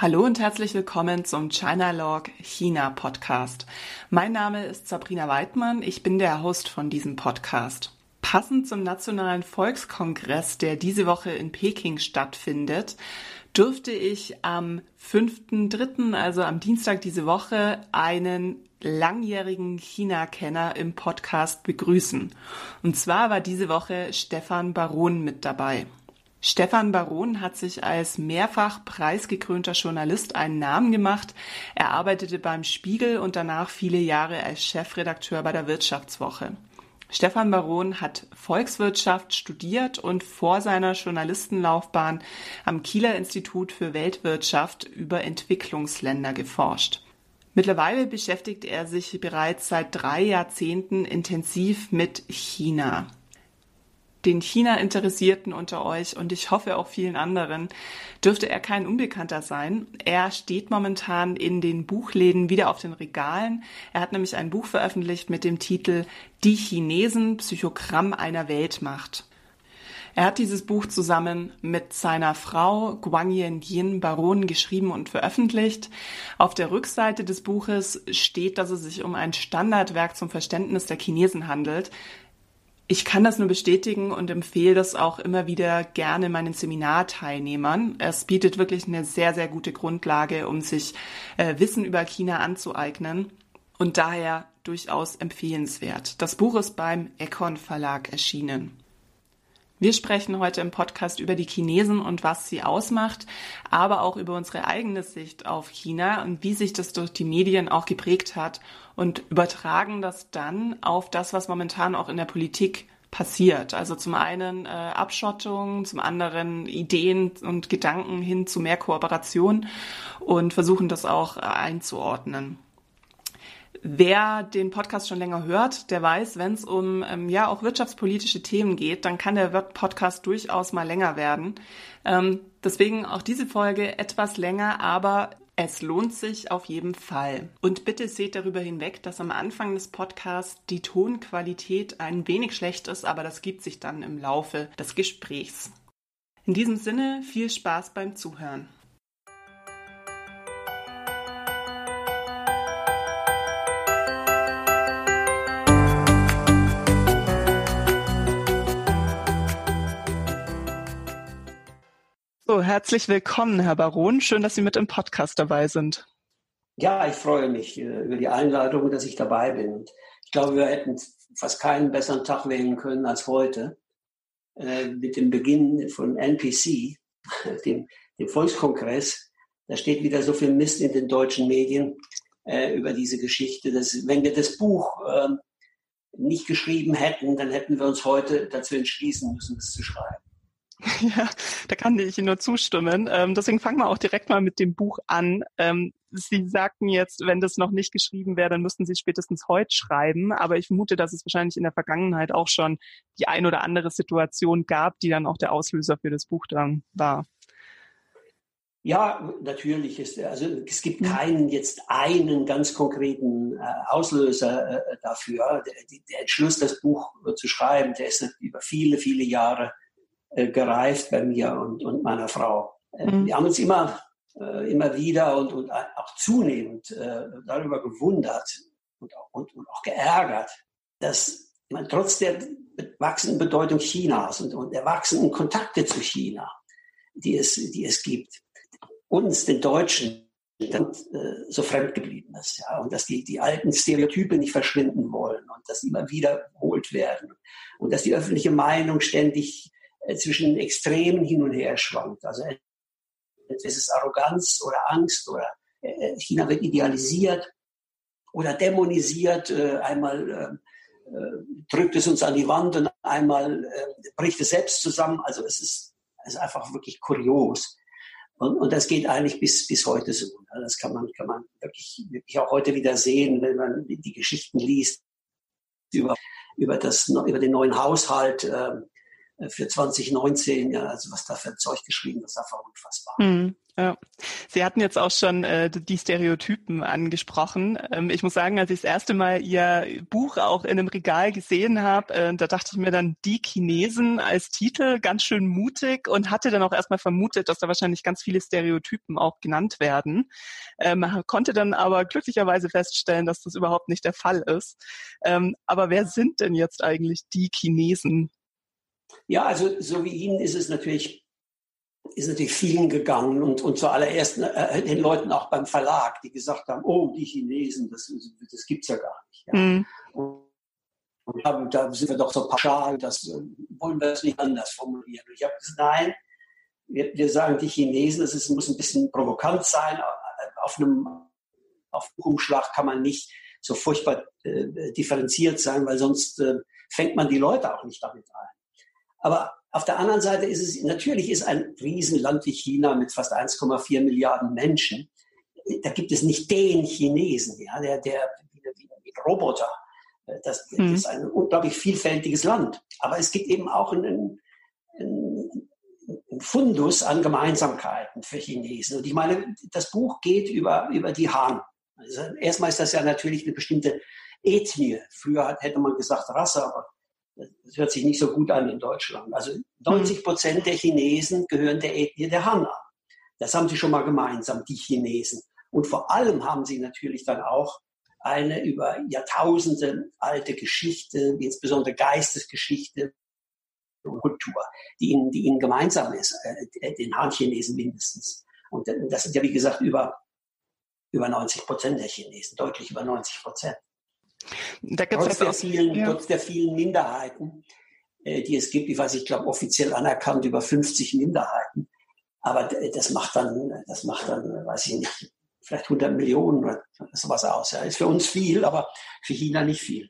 Hallo und herzlich willkommen zum China Log China Podcast. Mein Name ist Sabrina Weidmann, ich bin der Host von diesem Podcast. Passend zum Nationalen Volkskongress, der diese Woche in Peking stattfindet, durfte ich am 5.3., also am Dienstag diese Woche, einen langjährigen China-Kenner im Podcast begrüßen. Und zwar war diese Woche Stefan Baron mit dabei. Stefan Baron hat sich als mehrfach preisgekrönter Journalist einen Namen gemacht. Er arbeitete beim Spiegel und danach viele Jahre als Chefredakteur bei der Wirtschaftswoche. Stefan Baron hat Volkswirtschaft studiert und vor seiner Journalistenlaufbahn am Kieler Institut für Weltwirtschaft über Entwicklungsländer geforscht. Mittlerweile beschäftigt er sich bereits seit drei Jahrzehnten intensiv mit China den China-Interessierten unter euch und ich hoffe auch vielen anderen, dürfte er kein Unbekannter sein. Er steht momentan in den Buchläden wieder auf den Regalen. Er hat nämlich ein Buch veröffentlicht mit dem Titel Die Chinesen, Psychogramm einer Weltmacht. Er hat dieses Buch zusammen mit seiner Frau Guang Yin Baron geschrieben und veröffentlicht. Auf der Rückseite des Buches steht, dass es sich um ein Standardwerk zum Verständnis der Chinesen handelt. Ich kann das nur bestätigen und empfehle das auch immer wieder gerne meinen Seminarteilnehmern. Es bietet wirklich eine sehr, sehr gute Grundlage, um sich äh, Wissen über China anzueignen und daher durchaus empfehlenswert. Das Buch ist beim Econ Verlag erschienen. Wir sprechen heute im Podcast über die Chinesen und was sie ausmacht, aber auch über unsere eigene Sicht auf China und wie sich das durch die Medien auch geprägt hat und übertragen das dann auf das, was momentan auch in der Politik passiert. Also zum einen äh, Abschottung, zum anderen Ideen und Gedanken hin zu mehr Kooperation und versuchen das auch einzuordnen. Wer den Podcast schon länger hört, der weiß, wenn es um ähm, ja auch wirtschaftspolitische Themen geht, dann kann der Podcast durchaus mal länger werden. Ähm, deswegen auch diese Folge etwas länger, aber es lohnt sich auf jeden Fall. Und bitte seht darüber hinweg, dass am Anfang des Podcasts die Tonqualität ein wenig schlecht ist, aber das gibt sich dann im Laufe des Gesprächs. In diesem Sinne viel Spaß beim Zuhören. Herzlich willkommen, Herr Baron. Schön, dass Sie mit im Podcast dabei sind. Ja, ich freue mich äh, über die Einladung, dass ich dabei bin. Ich glaube, wir hätten fast keinen besseren Tag wählen können als heute äh, mit dem Beginn von NPC, dem, dem Volkskongress. Da steht wieder so viel Mist in den deutschen Medien äh, über diese Geschichte. Dass, wenn wir das Buch äh, nicht geschrieben hätten, dann hätten wir uns heute dazu entschließen müssen, es zu schreiben. Ja, da kann ich Ihnen nur zustimmen. Ähm, deswegen fangen wir auch direkt mal mit dem Buch an. Ähm, Sie sagten jetzt, wenn das noch nicht geschrieben wäre, dann müssten Sie spätestens heute schreiben. Aber ich vermute, dass es wahrscheinlich in der Vergangenheit auch schon die ein oder andere Situation gab, die dann auch der Auslöser für das Buch dann war. Ja, natürlich ist also es gibt keinen jetzt einen ganz konkreten äh, Auslöser äh, dafür. Der, der, Entschluss, das Buch zu schreiben, der ist über viele, viele Jahre äh, gereift bei mir und, und meiner Frau. Äh, mhm. Wir haben uns immer, äh, immer wieder und, und auch zunehmend äh, darüber gewundert und auch, und, und auch geärgert, dass man trotz der wachsenden Bedeutung Chinas und, und der wachsenden Kontakte zu China, die es, die es gibt, uns, den Deutschen, dann, äh, so fremd geblieben ist. Ja? Und dass die, die alten Stereotype nicht verschwinden wollen und dass sie immer wiederholt werden und dass die öffentliche Meinung ständig äh, zwischen Extremen hin und her schwankt. Also es ist Arroganz oder Angst oder äh, China wird idealisiert oder dämonisiert. Äh, einmal drückt es uns an die Wand und einmal bricht es selbst zusammen. Also es ist, es ist einfach wirklich kurios. Und, und das geht eigentlich bis, bis heute so. Das kann man, kann man wirklich, wirklich auch heute wieder sehen, wenn man die Geschichten liest über, über, das, über den neuen Haushalt. Ähm, für 2019, ja, also was da für ein Zeug geschrieben ist, einfach unfassbar. Hm. Ja. Sie hatten jetzt auch schon äh, die Stereotypen angesprochen. Ähm, ich muss sagen, als ich das erste Mal Ihr Buch auch in einem Regal gesehen habe, äh, da dachte ich mir dann die Chinesen als Titel ganz schön mutig und hatte dann auch erstmal vermutet, dass da wahrscheinlich ganz viele Stereotypen auch genannt werden. Ähm, konnte dann aber glücklicherweise feststellen, dass das überhaupt nicht der Fall ist. Ähm, aber wer sind denn jetzt eigentlich die Chinesen? Ja, also so wie Ihnen ist es natürlich ist natürlich vielen gegangen und, und zuallererst äh, den Leuten auch beim Verlag, die gesagt haben, oh, die Chinesen, das, das gibt's ja gar nicht. Ja. Mhm. Und, und da sind wir doch so pauschal, das äh, wollen wir das nicht anders formulieren. Und ich habe gesagt, nein, wir, wir sagen die Chinesen, es ist, muss ein bisschen provokant sein. Auf einem auf Umschlag kann man nicht so furchtbar äh, differenziert sein, weil sonst äh, fängt man die Leute auch nicht damit ein. Aber auf der anderen Seite ist es, natürlich ist ein Riesenland wie China mit fast 1,4 Milliarden Menschen, da gibt es nicht den Chinesen, ja, der, der, wie Roboter. Das, das mhm. ist ein unglaublich vielfältiges Land. Aber es gibt eben auch einen, einen, einen Fundus an Gemeinsamkeiten für Chinesen. Und ich meine, das Buch geht über, über die Han. Also erstmal ist das ja natürlich eine bestimmte Ethnie. Früher hätte man gesagt Rasse, aber das hört sich nicht so gut an in Deutschland. Also 90 Prozent der Chinesen gehören der Ethnie der Han an. Das haben sie schon mal gemeinsam, die Chinesen. Und vor allem haben sie natürlich dann auch eine über Jahrtausende alte Geschichte, insbesondere Geistesgeschichte und Kultur, die ihnen, die ihnen gemeinsam ist, äh, den Han-Chinesen mindestens. Und das sind ja, wie gesagt, über, über 90 Prozent der Chinesen, deutlich über 90 Prozent. Da gibt's trotz, der vielen, ja. trotz der vielen Minderheiten, äh, die es gibt, ich weiß, ich glaube offiziell anerkannt über 50 Minderheiten. Aber das macht dann, das macht dann, weiß ich nicht, vielleicht 100 Millionen oder sowas aus. Ja. Ist für uns viel, aber für China nicht viel.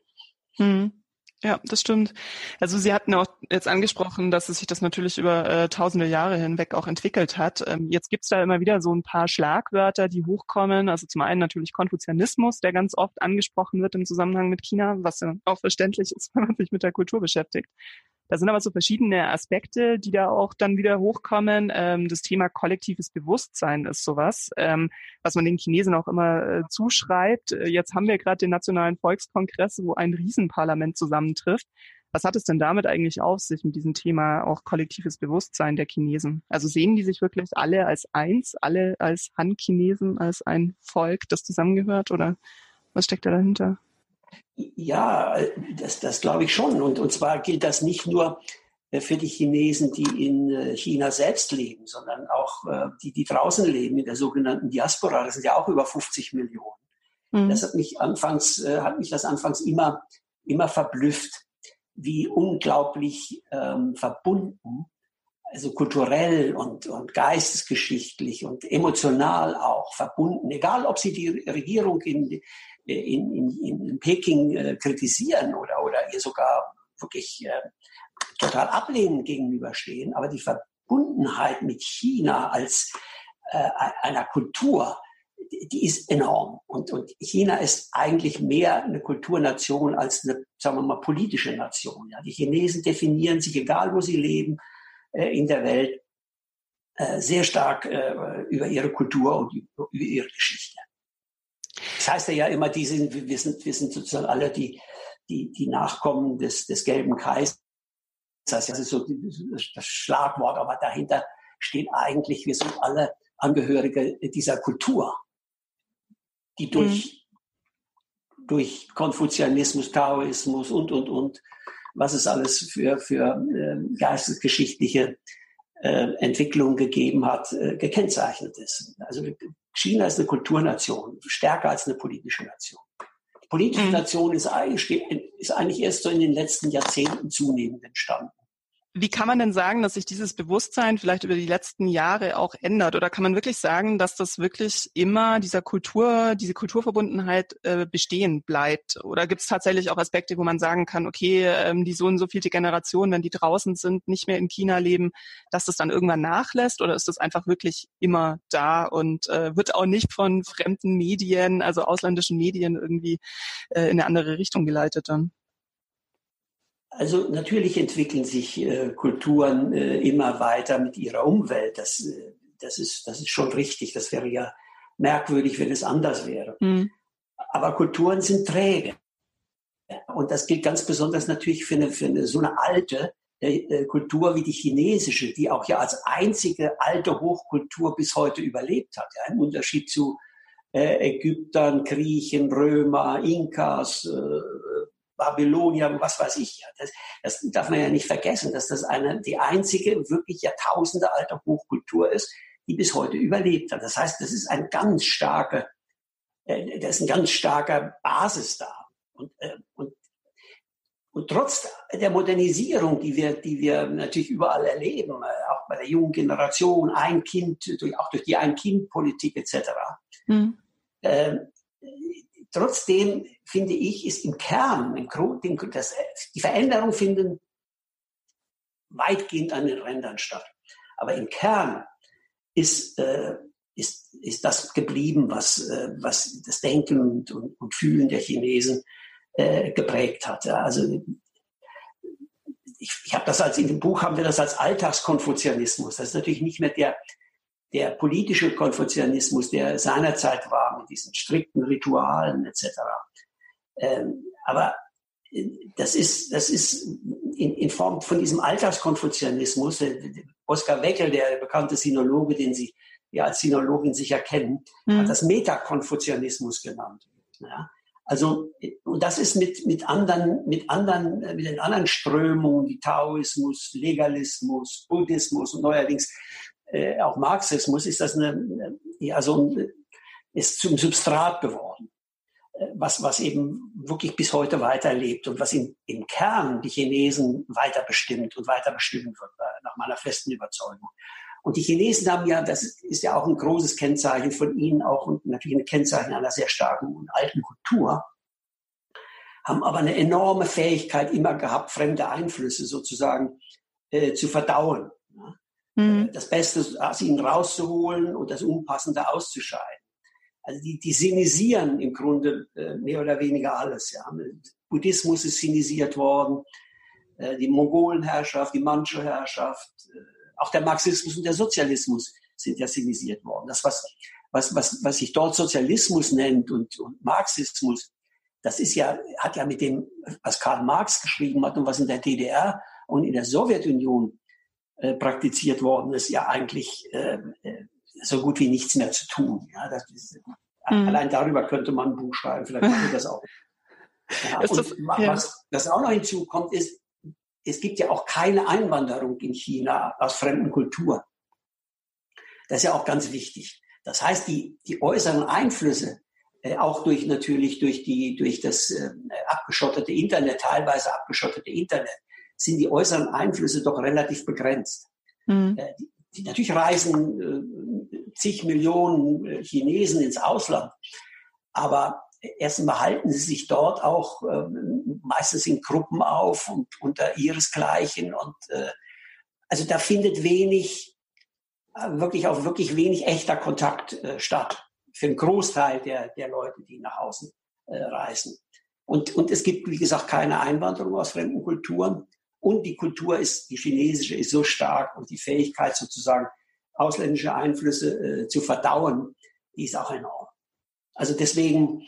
Hm. Ja, das stimmt. Also Sie hatten auch jetzt angesprochen, dass es sich das natürlich über äh, tausende Jahre hinweg auch entwickelt hat. Ähm, jetzt gibt's da immer wieder so ein paar Schlagwörter, die hochkommen. Also zum einen natürlich Konfuzianismus, der ganz oft angesprochen wird im Zusammenhang mit China, was ja auch verständlich ist, wenn man sich mit der Kultur beschäftigt. Da sind aber so verschiedene Aspekte, die da auch dann wieder hochkommen. Ähm, das Thema kollektives Bewusstsein ist sowas, ähm, was man den Chinesen auch immer äh, zuschreibt. Äh, jetzt haben wir gerade den Nationalen Volkskongress, wo ein Riesenparlament zusammentrifft. Was hat es denn damit eigentlich auf sich mit diesem Thema auch kollektives Bewusstsein der Chinesen? Also sehen die sich wirklich alle als eins, alle als Han-Chinesen, als ein Volk, das zusammengehört oder was steckt da dahinter? Ja, das, das glaube ich schon. Und, und zwar gilt das nicht nur äh, für die Chinesen, die in äh, China selbst leben, sondern auch äh, die, die draußen leben, in der sogenannten Diaspora. Das sind ja auch über 50 Millionen. Mhm. Das hat mich anfangs, hat mich das anfangs immer, immer verblüfft, wie unglaublich ähm, verbunden, also kulturell und, und geistesgeschichtlich und emotional auch verbunden, egal ob sie die Regierung in, in, in, in Peking äh, kritisieren oder, oder ihr sogar wirklich äh, total ablehnend gegenüberstehen. Aber die Verbundenheit mit China als äh, einer Kultur, die ist enorm. Und, und China ist eigentlich mehr eine Kulturnation als eine, sagen wir mal, politische Nation. Ja, die Chinesen definieren sich, egal wo sie leben, äh, in der Welt, äh, sehr stark äh, über ihre Kultur und über ihre Geschichte. Das heißt ja immer, die sind, wir sind, wir sind sozusagen alle die, die, die Nachkommen des, des gelben Kaisers. Das ist so das Schlagwort, aber dahinter steht eigentlich, wir sind alle Angehörige dieser Kultur, die durch, mhm. durch Konfuzianismus, Taoismus und, und, und, was es alles für, für äh, geistesgeschichtliche äh, Entwicklung gegeben hat, äh, gekennzeichnet ist. Also China ist eine Kulturnation, stärker als eine politische Nation. Die politische mhm. Nation ist eigentlich, ist eigentlich erst so in den letzten Jahrzehnten zunehmend entstanden. Wie kann man denn sagen, dass sich dieses Bewusstsein vielleicht über die letzten Jahre auch ändert? Oder kann man wirklich sagen, dass das wirklich immer dieser Kultur, diese Kulturverbundenheit äh, bestehen bleibt? Oder gibt es tatsächlich auch Aspekte, wo man sagen kann, okay, ähm, die so und so viele Generationen, wenn die draußen sind, nicht mehr in China leben, dass das dann irgendwann nachlässt? Oder ist das einfach wirklich immer da und äh, wird auch nicht von fremden Medien, also ausländischen Medien irgendwie äh, in eine andere Richtung geleitet dann? Also natürlich entwickeln sich äh, Kulturen äh, immer weiter mit ihrer Umwelt. Das, äh, das ist, das ist schon richtig. Das wäre ja merkwürdig, wenn es anders wäre. Mhm. Aber Kulturen sind träge. Und das gilt ganz besonders natürlich für eine, für eine so eine alte äh, Kultur wie die chinesische, die auch ja als einzige alte Hochkultur bis heute überlebt hat. Ja, Im Unterschied zu äh, Ägyptern, Griechen, Römer, Inkas, Babylonier, was weiß ich. Das, das darf man ja nicht vergessen, dass das eine, die einzige wirklich Jahrtausende alte Hochkultur ist, die bis heute überlebt hat. Das heißt, das ist ein ganz starker, äh, das ist ein ganz starker Basis da. Und, äh, und, und trotz der Modernisierung, die wir, die wir natürlich überall erleben, äh, auch bei der jungen Generation, ein Kind, durch, auch durch die Ein-Kind-Politik etc., mhm. äh, trotzdem finde ich, ist im Kern, im Grund, das, die Veränderungen finden weitgehend an den Rändern statt. Aber im Kern ist, äh, ist, ist das geblieben, was, äh, was das Denken und, und, und Fühlen der Chinesen äh, geprägt hat. Also ich, ich habe das als in dem Buch haben wir das als Alltagskonfuzianismus. Das ist natürlich nicht mehr der der politische Konfuzianismus, der seinerzeit war mit diesen strikten Ritualen etc. Ähm, aber äh, das ist, das ist in, in Form von diesem Alltagskonfuzianismus. Äh, Oskar Weckel, der bekannte Sinologe, den Sie ja als Sinologin sicher kennen, mhm. hat das Metakonfuzianismus genannt. Ja? Also, und das ist mit, mit anderen, mit anderen, mit den anderen Strömungen wie Taoismus, Legalismus, Buddhismus und neuerdings äh, auch Marxismus, ist das eine, ja, so ein, ist zum Substrat geworden, äh, was, was eben wirklich bis heute weiterlebt und was im, im Kern die Chinesen weiter bestimmt und weiter bestimmen wird, äh, nach meiner festen Überzeugung. Und die Chinesen haben ja, das ist ja auch ein großes Kennzeichen von ihnen, auch und natürlich ein Kennzeichen einer sehr starken und alten Kultur, haben aber eine enorme Fähigkeit immer gehabt, fremde Einflüsse sozusagen äh, zu verdauen. Mhm. Das Beste aus ihnen rauszuholen und das Unpassende auszuscheiden. Also die, die sinisieren im Grunde äh, mehr oder weniger alles. Ja. Buddhismus ist sinisiert worden, äh, die Mongolenherrschaft, die Manchu-Herrschaft, äh, auch der Marxismus und der Sozialismus sind ja sinisiert worden. Das, was, was, was, was sich dort Sozialismus nennt und, und Marxismus, das ist ja, hat ja mit dem, was Karl Marx geschrieben hat und was in der DDR und in der Sowjetunion äh, praktiziert worden ist, ja eigentlich äh, äh, so gut wie nichts mehr zu tun. Ja, ist, mhm. Allein darüber könnte man ein Buch schreiben, vielleicht machen wir das auch. Ja, und das, ja. was das auch noch hinzukommt, ist, es gibt ja auch keine Einwanderung in China aus fremden Kulturen. Das ist ja auch ganz wichtig. Das heißt, die, die äußeren Einflüsse, äh, auch durch natürlich durch die durch das äh, abgeschottete Internet, teilweise abgeschottete Internet, sind die äußeren Einflüsse doch relativ begrenzt. Mhm. Äh, die, die, natürlich reisen äh, zig Millionen äh, Chinesen ins Ausland, aber erstens mal halten sie sich dort auch äh, meistens in Gruppen auf und unter ihresgleichen und äh, also da findet wenig, wirklich auch wirklich wenig echter Kontakt statt für einen Großteil der, der Leute, die nach außen reisen. Und, und es gibt, wie gesagt, keine Einwanderung aus fremden Kulturen. Und die Kultur ist, die chinesische ist so stark und die Fähigkeit sozusagen ausländische Einflüsse äh, zu verdauen, die ist auch enorm. Also deswegen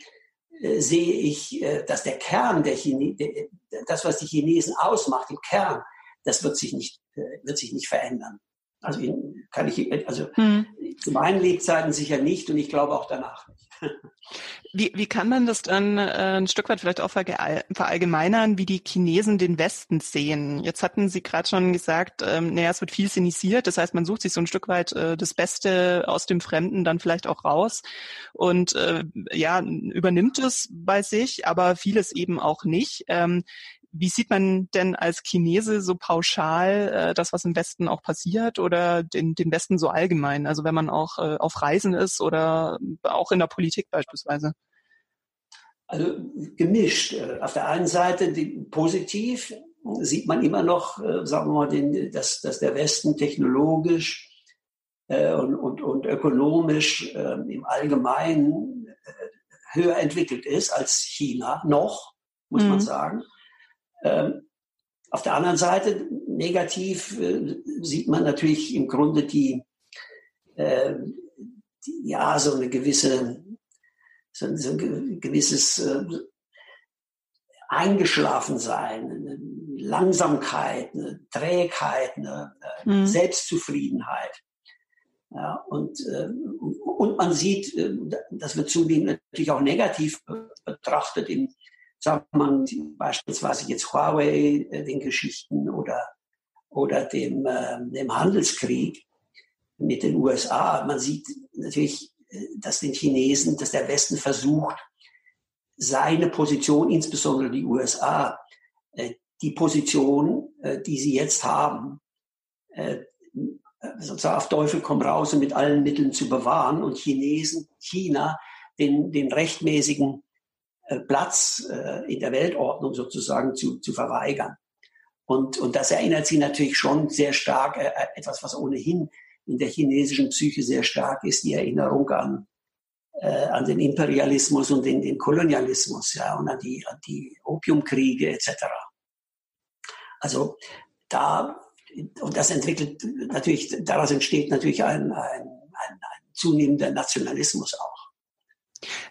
äh, sehe ich, äh, dass der Kern der Chine der, das, was die Chinesen ausmacht, im Kern, das wird sich nicht, äh, wird sich nicht verändern. Also kann ich, also hm. zu meinen Lebzeiten sicher nicht und ich glaube auch danach nicht. Wie, wie kann man das dann äh, ein Stück weit vielleicht auch verallgemeinern, wie die Chinesen den Westen sehen? Jetzt hatten Sie gerade schon gesagt, ähm, naja, es wird viel sinisiert, das heißt, man sucht sich so ein Stück weit äh, das Beste aus dem Fremden dann vielleicht auch raus und äh, ja, übernimmt es bei sich, aber vieles eben auch nicht. Ähm, wie sieht man denn als Chinese so pauschal äh, das, was im Westen auch passiert oder den, den Westen so allgemein? Also wenn man auch äh, auf Reisen ist oder auch in der Politik beispielsweise? Also gemischt. Auf der einen Seite die, positiv sieht man immer noch, äh, sagen wir mal, den, dass, dass der Westen technologisch äh, und, und, und ökonomisch äh, im Allgemeinen äh, höher entwickelt ist als China, noch, muss mhm. man sagen. Ähm, auf der anderen Seite, negativ, äh, sieht man natürlich im Grunde die, äh, ja, so eine gewisse, so, so ein gewisses äh, Eingeschlafensein, eine Langsamkeit, eine Trägheit, eine, eine mhm. Selbstzufriedenheit. Ja, und, äh, und man sieht, äh, das wird zunehmend natürlich auch negativ betrachtet im Zusammenhang beispielsweise jetzt Huawei, äh, den Geschichten oder, oder dem, dem Handelskrieg mit den USA. Man sieht natürlich, dass den Chinesen, dass der Westen versucht, seine Position, insbesondere die USA, die Position, die sie jetzt haben, sozusagen auf Teufel komm raus und mit allen Mitteln zu bewahren und Chinesen, China den, den rechtmäßigen äh, Platz äh, in der Weltordnung sozusagen zu, zu verweigern. Und, und das erinnert sie natürlich schon sehr stark, äh, etwas, was ohnehin in der chinesischen Psyche sehr stark ist, die Erinnerung an, äh, an den Imperialismus und den, den Kolonialismus ja, und an die, an die Opiumkriege etc. Also da und das entwickelt natürlich, daraus entsteht natürlich ein, ein, ein, ein zunehmender Nationalismus auch.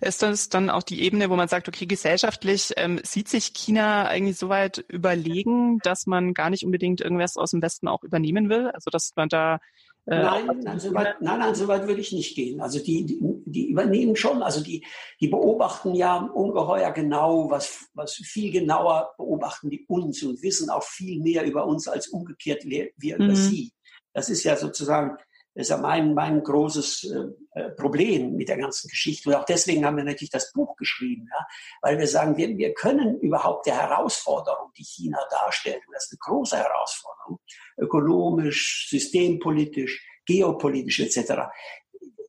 Ist das dann auch die Ebene, wo man sagt, okay, gesellschaftlich ähm, sieht sich China eigentlich so weit überlegen, dass man gar nicht unbedingt irgendwas aus dem Westen auch übernehmen will? Also dass man da äh, nein, nein, so weit, nein, nein, so weit würde ich nicht gehen. Also die, die, die übernehmen schon, also die, die beobachten ja ungeheuer genau, was, was viel genauer beobachten die uns und wissen auch viel mehr über uns als umgekehrt wir, wir mhm. über sie. Das ist ja sozusagen das ist ja mein, mein großes äh, Problem mit der ganzen Geschichte. Und auch deswegen haben wir natürlich das Buch geschrieben, ja? weil wir sagen, wir, wir können überhaupt der Herausforderung, die China darstellt, und das ist eine große Herausforderung, ökonomisch, systempolitisch, geopolitisch etc.,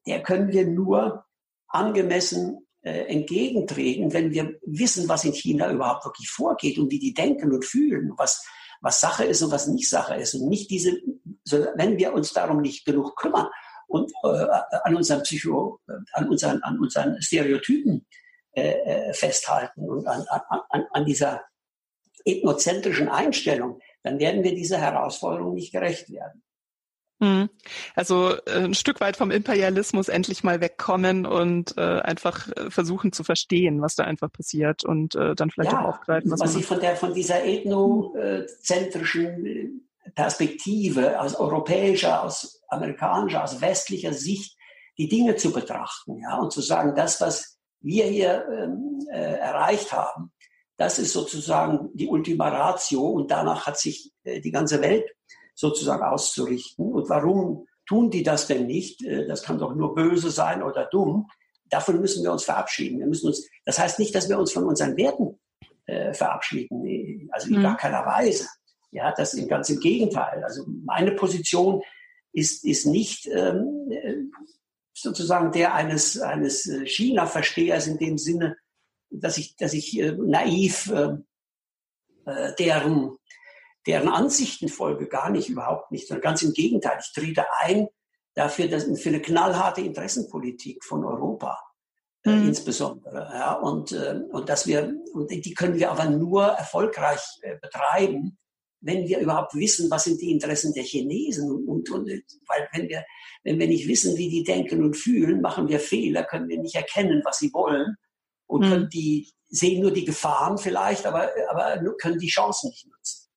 der können wir nur angemessen äh, entgegentreten, wenn wir wissen, was in China überhaupt wirklich vorgeht und wie die denken und fühlen, was, was Sache ist und was nicht Sache ist. Und nicht diese, wenn wir uns darum nicht genug kümmern und äh, an unseren Psycho, an unseren, an unseren Stereotypen äh, äh festhalten und an, an, an dieser ethnozentrischen Einstellung, dann werden wir dieser Herausforderung nicht gerecht werden. Hm. Also äh, ein Stück weit vom Imperialismus endlich mal wegkommen und äh, einfach äh, versuchen zu verstehen, was da einfach passiert und äh, dann vielleicht ja, auch aufgreifen, was, was Sie von der von dieser ethnozentrischen Perspektive aus europäischer, aus amerikanischer, aus westlicher Sicht die Dinge zu betrachten, ja, und zu sagen, das, was wir hier ähm, äh, erreicht haben, das ist sozusagen die Ultima Ratio und danach hat sich äh, die ganze Welt sozusagen auszurichten. Und warum tun die das denn nicht? Äh, das kann doch nur böse sein oder dumm. Davon müssen wir uns verabschieden. Wir müssen uns, das heißt nicht, dass wir uns von unseren Werten äh, verabschieden, also in mhm. gar keiner Weise. Ja, das ist ganz im Gegenteil. Also meine Position ist, ist nicht ähm, äh, sozusagen der eines, eines äh, China-Verstehers in dem Sinne, dass ich, dass ich äh, naiv äh, deren deren Ansichten folge, gar nicht, überhaupt nicht, sondern ganz im Gegenteil. Ich trete ein dafür, dass, für eine knallharte Interessenpolitik von Europa. Äh, mhm. Insbesondere. Ja, und, äh, und dass wir, und die können wir aber nur erfolgreich betreiben, wenn wir überhaupt wissen, was sind die Interessen der Chinesen und, und, und weil wenn wir, wenn wir nicht wissen, wie die denken und fühlen, machen wir Fehler, können wir nicht erkennen, was sie wollen und mhm. können die, sehen nur die Gefahren vielleicht, aber, aber können die Chancen nicht nutzen.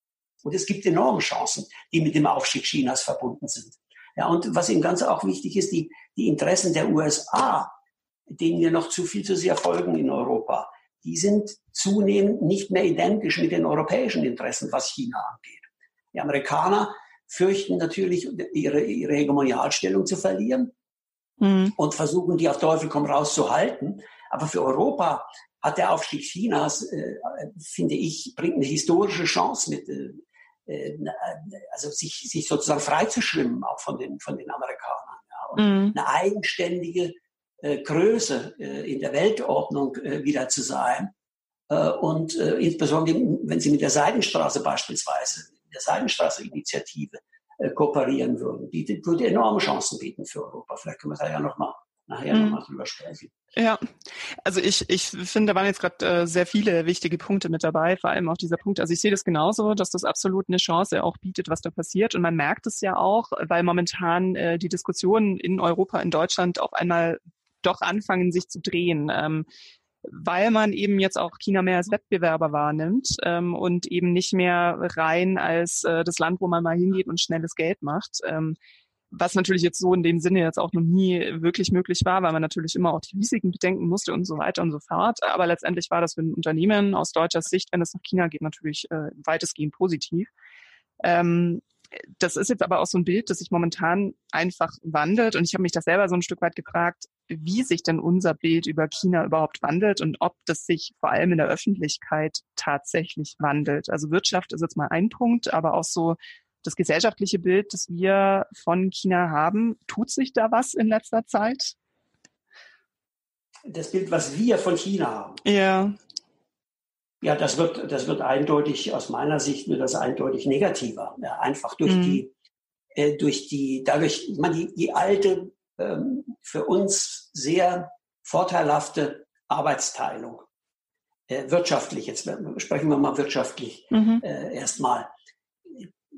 Und es gibt enorme Chancen, die mit dem Aufstieg Chinas verbunden sind. Ja, und was im Ganzen auch wichtig ist, die, die Interessen der USA, denen wir noch zu viel zu sehr folgen in Europa, die sind zunehmend nicht mehr identisch mit den europäischen Interessen, was China angeht. Die Amerikaner fürchten natürlich, ihre, ihre Hegemonialstellung zu verlieren mhm. und versuchen, die auf Teufel komm raus zu halten. Aber für Europa hat der Aufstieg Chinas, äh, finde ich, bringt eine historische Chance mit. Äh, äh, also sich, sich sozusagen freizuschwimmen auch von den, von den Amerikanern. Ja, und mhm. eine eigenständige äh, Größe äh, in der Weltordnung äh, wieder zu sein. Äh, und äh, insbesondere, wenn Sie mit der Seidenstraße beispielsweise, der Seidenstraße-Initiative äh, kooperieren würden, die, die würde enorme Chancen bieten für Europa. Vielleicht können wir da ja noch mal nachher mhm. nochmal drüber sprechen. Ja, also ich, ich finde, da waren jetzt gerade äh, sehr viele wichtige Punkte mit dabei, vor allem auch dieser Punkt. Also ich sehe das genauso, dass das absolut eine Chance auch bietet, was da passiert. Und man merkt es ja auch, weil momentan äh, die Diskussionen in Europa, in Deutschland auf einmal doch anfangen, sich zu drehen. Ähm, weil man eben jetzt auch China mehr als Wettbewerber wahrnimmt ähm, und eben nicht mehr rein als äh, das Land, wo man mal hingeht und schnelles Geld macht. Ähm, was natürlich jetzt so in dem Sinne jetzt auch noch nie wirklich möglich war, weil man natürlich immer auch die Risiken bedenken musste und so weiter und so fort. Aber letztendlich war das für ein Unternehmen aus deutscher Sicht, wenn es nach China geht, natürlich äh, weitestgehend positiv. Ähm, das ist jetzt aber auch so ein Bild, das sich momentan einfach wandelt. Und ich habe mich das selber so ein Stück weit gefragt, wie sich denn unser Bild über China überhaupt wandelt und ob das sich vor allem in der Öffentlichkeit tatsächlich wandelt. Also Wirtschaft ist jetzt mal ein Punkt, aber auch so das gesellschaftliche Bild, das wir von China haben. Tut sich da was in letzter Zeit? Das Bild, was wir von China haben. Ja. Ja, das wird, das wird eindeutig, aus meiner Sicht wird das eindeutig negativer. Ja, einfach durch mhm. die, äh, durch die, dadurch, man, die, die alte, ähm, für uns sehr vorteilhafte Arbeitsteilung, äh, wirtschaftlich, jetzt sprechen wir mal wirtschaftlich mhm. äh, erstmal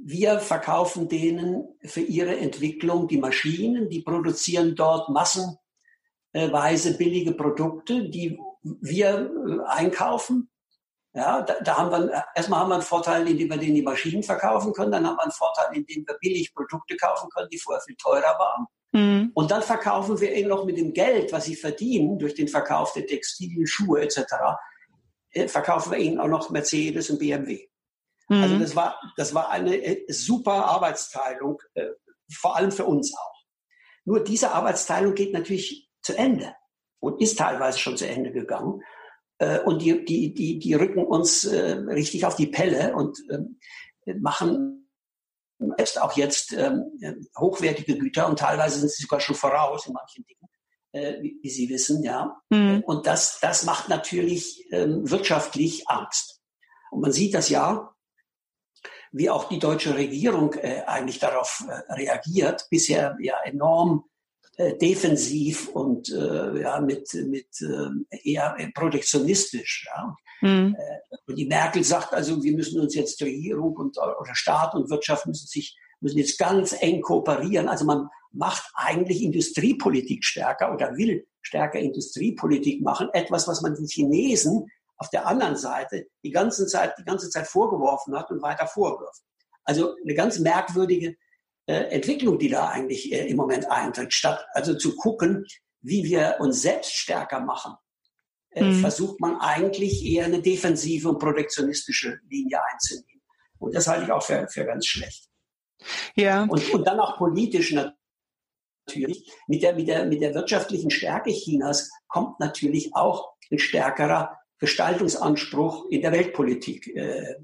wir verkaufen denen für ihre Entwicklung die Maschinen, die produzieren dort massenweise billige Produkte, die wir äh, einkaufen. Ja, da, da haben wir, erstmal haben wir einen Vorteil, indem wir denen die Maschinen verkaufen können, dann haben wir einen Vorteil, indem wir billig Produkte kaufen können, die vorher viel teurer waren. Mhm. Und dann verkaufen wir ihnen noch mit dem Geld, was sie verdienen, durch den Verkauf der Textilien, Schuhe etc., äh, verkaufen wir ihnen auch noch Mercedes und BMW. Also mhm. Also das war, das war eine äh, super Arbeitsteilung, äh, vor allem für uns auch. Nur diese Arbeitsteilung geht natürlich zu Ende und ist teilweise schon zu Ende gegangen. Äh, und die, die, die, die rücken uns äh, richtig auf die Pelle und äh, machen selbst auch jetzt ähm, hochwertige Güter und teilweise sind sie sogar schon voraus in manchen Dingen, äh, wie, wie, Sie wissen, ja. Mhm. Und das, das macht natürlich ähm, wirtschaftlich Angst. Und man sieht das ja, wie auch die deutsche Regierung äh, eigentlich darauf äh, reagiert, bisher ja enorm äh, defensiv und äh, ja mit mit äh, eher protektionistisch. Ja. Mhm. Äh, und die Merkel sagt also, wir müssen uns jetzt Regierung und oder Staat und Wirtschaft müssen sich müssen jetzt ganz eng kooperieren. Also man macht eigentlich Industriepolitik stärker oder will stärker Industriepolitik machen. Etwas, was man den Chinesen auf der anderen Seite die ganze Zeit, die ganze Zeit vorgeworfen hat und weiter vorwirft. Also eine ganz merkwürdige äh, Entwicklung, die da eigentlich äh, im Moment eintritt. Statt also zu gucken, wie wir uns selbst stärker machen, äh, mhm. versucht man eigentlich eher eine defensive und protektionistische Linie einzunehmen. Und das halte ich auch für, für ganz schlecht. Ja. Und, und dann auch politisch natürlich. Mit der, mit, der, mit der wirtschaftlichen Stärke Chinas kommt natürlich auch ein stärkerer Gestaltungsanspruch in der Weltpolitik äh,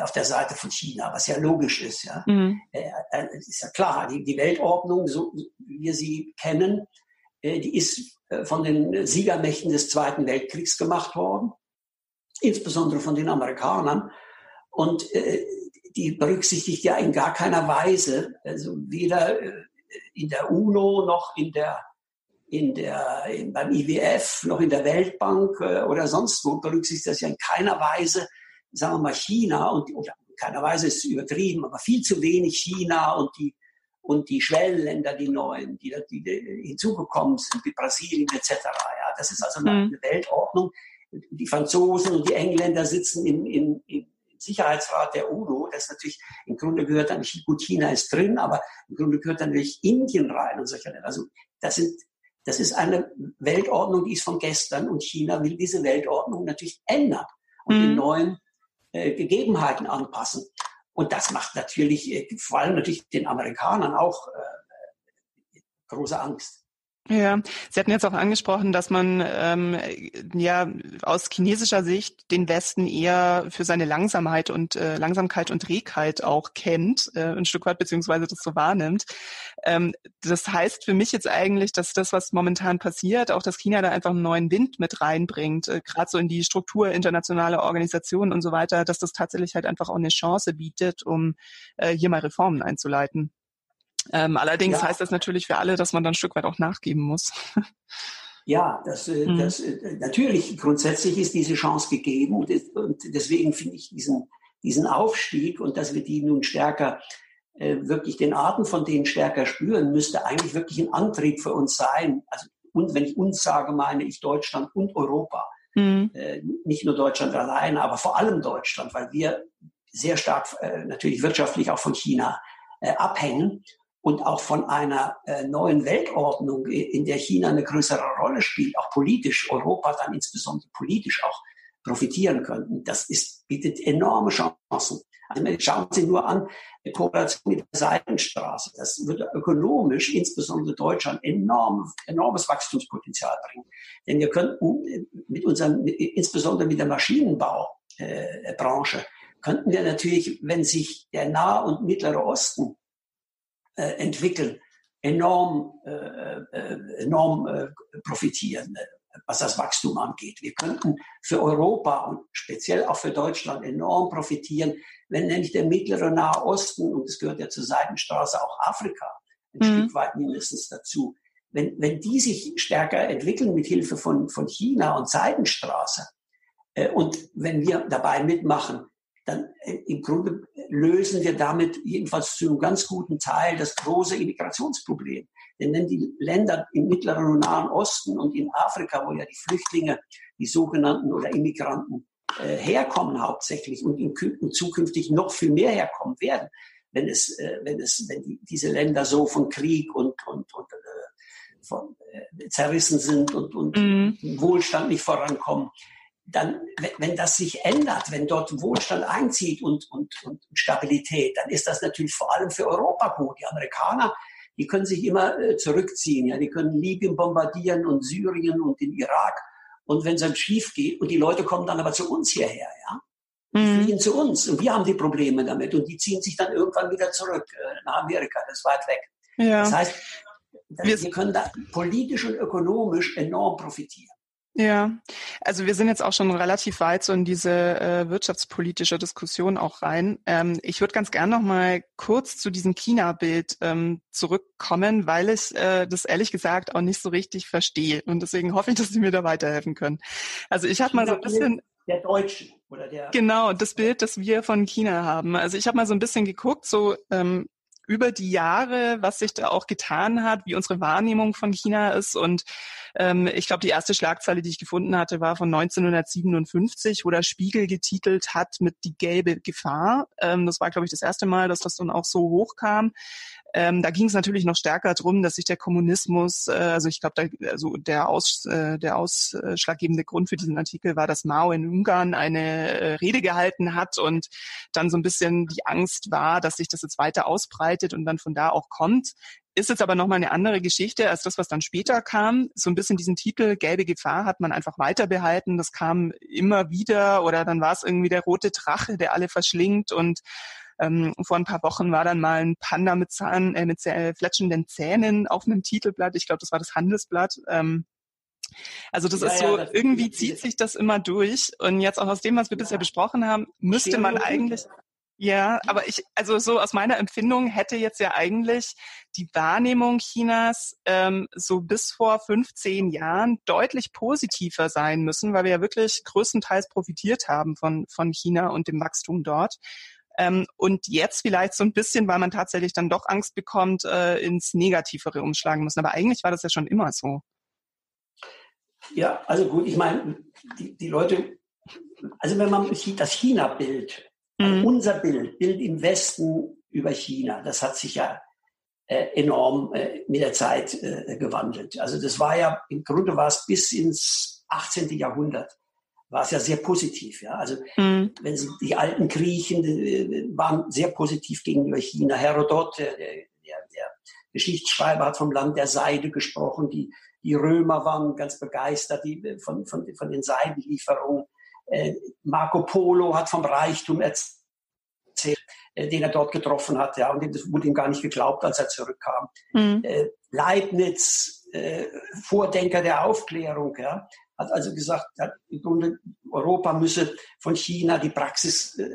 auf der Seite von China, was ja logisch ist. Ja, mhm. äh, äh ist ja klar, die, die Weltordnung, so wie wir sie kennen, äh, die ist äh, von den Siegermächten des Zweiten Weltkriegs gemacht worden, insbesondere von den Amerikanern. Und äh, die berücksichtigt ja in gar keiner Weise, also weder äh, in der UNO noch in der in der, in, beim IWF, noch in der Weltbank äh, oder sonst wo berücksichtigt das ja in keiner Weise, sagen wir mal, China und, oder in keiner Weise ist es übertrieben, aber viel zu wenig China und die, und die Schwellenländer, die neuen, die, die, die hinzugekommen sind, wie Brasilien etc. Ja, das ist also eine, mhm. Weltordnung. Die Franzosen und die Engländer sitzen im, im, im Sicherheitsrat der UNO. Das natürlich im Grunde gehört dann gut China ist drin, aber im Grunde gehört dann natürlich Indien rein und solche Länder. Also das sind das ist eine Weltordnung, die ist von gestern und China will diese Weltordnung natürlich ändern und mhm. den neuen äh, Gegebenheiten anpassen. Und das macht natürlich äh, vor allem natürlich den Amerikanern auch äh, große Angst. Ja, Sie hatten jetzt auch angesprochen, dass man ähm, ja aus chinesischer Sicht den Westen eher für seine Langsamkeit und äh, Langsamkeit und Trägheit auch kennt, äh, ein Stück weit beziehungsweise das so wahrnimmt. Ähm, das heißt für mich jetzt eigentlich, dass das, was momentan passiert, auch dass China da einfach einen neuen Wind mit reinbringt, äh, gerade so in die Struktur internationaler Organisationen und so weiter, dass das tatsächlich halt einfach auch eine Chance bietet, um äh, hier mal Reformen einzuleiten. Ähm, allerdings ja. heißt das natürlich für alle, dass man dann ein Stück weit auch nachgeben muss. Ja, das, äh, mhm. das, äh, natürlich, grundsätzlich ist diese Chance gegeben und, und deswegen finde ich diesen, diesen Aufstieg und dass wir die nun stärker äh, wirklich den Atem von denen stärker spüren, müsste eigentlich wirklich ein Antrieb für uns sein. Also und wenn ich uns sage, meine ich Deutschland und Europa. Mhm. Äh, nicht nur Deutschland allein, aber vor allem Deutschland, weil wir sehr stark äh, natürlich wirtschaftlich auch von China äh, abhängen und auch von einer äh, neuen Weltordnung, in der China eine größere Rolle spielt, auch politisch, Europa dann insbesondere politisch auch profitieren könnten. Das ist, bietet enorme Chancen. Also schauen Sie nur an, die Kooperation mit der Seitenstraße. Das würde ökonomisch, insbesondere Deutschland, enorm, enormes Wachstumspotenzial bringen. Denn wir könnten äh, mit unserem, insbesondere mit der Maschinenbaubranche, äh, könnten wir natürlich, wenn sich der Nahe und Mittlere Osten äh, entwickeln, enorm, äh, äh, enorm äh, profitieren, äh, was das Wachstum angeht. Wir könnten für Europa und speziell auch für Deutschland enorm profitieren, wenn nämlich der mittlere Nahe Osten, und es gehört ja zur Seidenstraße auch Afrika, ein mhm. Stück weit mindestens dazu, wenn, wenn die sich stärker entwickeln mit Hilfe von, von China und Seidenstraße, und wenn wir dabei mitmachen, dann äh, im Grunde lösen wir damit jedenfalls zu einem ganz guten Teil das große Immigrationsproblem. Denn wenn die Länder im Mittleren und Nahen Osten und in Afrika, wo ja die Flüchtlinge, die sogenannten oder Immigranten äh, herkommen hauptsächlich und, in, und zukünftig noch viel mehr herkommen werden, wenn es, äh, wenn es, wenn die, diese Länder so von Krieg und, und, und äh, von, äh, zerrissen sind und, und mhm. Wohlstand nicht vorankommen, dann, wenn das sich ändert, wenn dort Wohlstand einzieht und, und, und Stabilität, dann ist das natürlich vor allem für Europa gut. Die Amerikaner, die können sich immer äh, zurückziehen. Ja, die können Libyen bombardieren und Syrien und den Irak. Und wenn es dann schief geht, und die Leute kommen dann aber zu uns hierher, ja. Die mhm. fliehen zu uns und wir haben die Probleme damit und die ziehen sich dann irgendwann wieder zurück äh, nach Amerika, das ist weit weg. Ja. Das heißt, wir, wir können da politisch und ökonomisch enorm profitieren. Ja, also wir sind jetzt auch schon relativ weit so in diese äh, wirtschaftspolitische Diskussion auch rein. Ähm, ich würde ganz gern noch mal kurz zu diesem China-Bild ähm, zurückkommen, weil ich äh, das ehrlich gesagt auch nicht so richtig verstehe und deswegen hoffe ich, dass Sie mir da weiterhelfen können. Also ich habe mal so ein bisschen der Deutschen oder der genau das Bild, das wir von China haben. Also ich habe mal so ein bisschen geguckt, so ähm, über die Jahre, was sich da auch getan hat, wie unsere Wahrnehmung von China ist. Und ähm, ich glaube, die erste Schlagzeile, die ich gefunden hatte, war von 1957, wo der Spiegel getitelt hat mit die gelbe Gefahr. Ähm, das war, glaube ich, das erste Mal, dass das dann auch so hochkam. Ähm, da ging es natürlich noch stärker drum, dass sich der Kommunismus, äh, also ich glaube, also der, Aus, äh, der ausschlaggebende Grund für diesen Artikel war, dass Mao in Ungarn eine äh, Rede gehalten hat und dann so ein bisschen die Angst war, dass sich das jetzt weiter ausbreitet und dann von da auch kommt. Ist jetzt aber nochmal eine andere Geschichte als das, was dann später kam. So ein bisschen diesen Titel Gelbe Gefahr hat man einfach weiter behalten. Das kam immer wieder oder dann war es irgendwie der rote Drache, der alle verschlingt und ähm, vor ein paar Wochen war dann mal ein Panda mit, Zahn, äh, mit äh, fletschenden Zähnen auf einem Titelblatt. Ich glaube, das war das Handelsblatt. Ähm, also das ja, ist so, ja, das irgendwie zieht sich das immer durch. Und jetzt auch aus dem, was wir ja. bisher besprochen haben, müsste man eigentlich, ja, aber ich, also so aus meiner Empfindung hätte jetzt ja eigentlich die Wahrnehmung Chinas ähm, so bis vor 15 Jahren deutlich positiver sein müssen, weil wir ja wirklich größtenteils profitiert haben von, von China und dem Wachstum dort. Ähm, und jetzt vielleicht so ein bisschen, weil man tatsächlich dann doch Angst bekommt, äh, ins Negativere umschlagen müssen. Aber eigentlich war das ja schon immer so. Ja, also gut, ich meine, die, die Leute, also wenn man das China-Bild, mhm. unser Bild, Bild im Westen über China, das hat sich ja äh, enorm äh, mit der Zeit äh, gewandelt. Also das war ja, im Grunde war es bis ins 18. Jahrhundert war es ja sehr positiv. Ja? Also mhm. wenn Sie die alten Griechen äh, waren sehr positiv gegenüber China. Herodot, der, der, der Geschichtsschreiber, hat vom Land der Seide gesprochen. Die, die Römer waren ganz begeistert die, äh, von, von, von den Seidenlieferungen. Äh, Marco Polo hat vom Reichtum erzählt, äh, den er dort getroffen hat. Ja, und das wurde ihm gar nicht geglaubt, als er zurückkam. Mhm. Äh, Leibniz, äh, Vordenker der Aufklärung, ja, hat also gesagt, hat im Grunde Europa müsse von China die Praxis äh,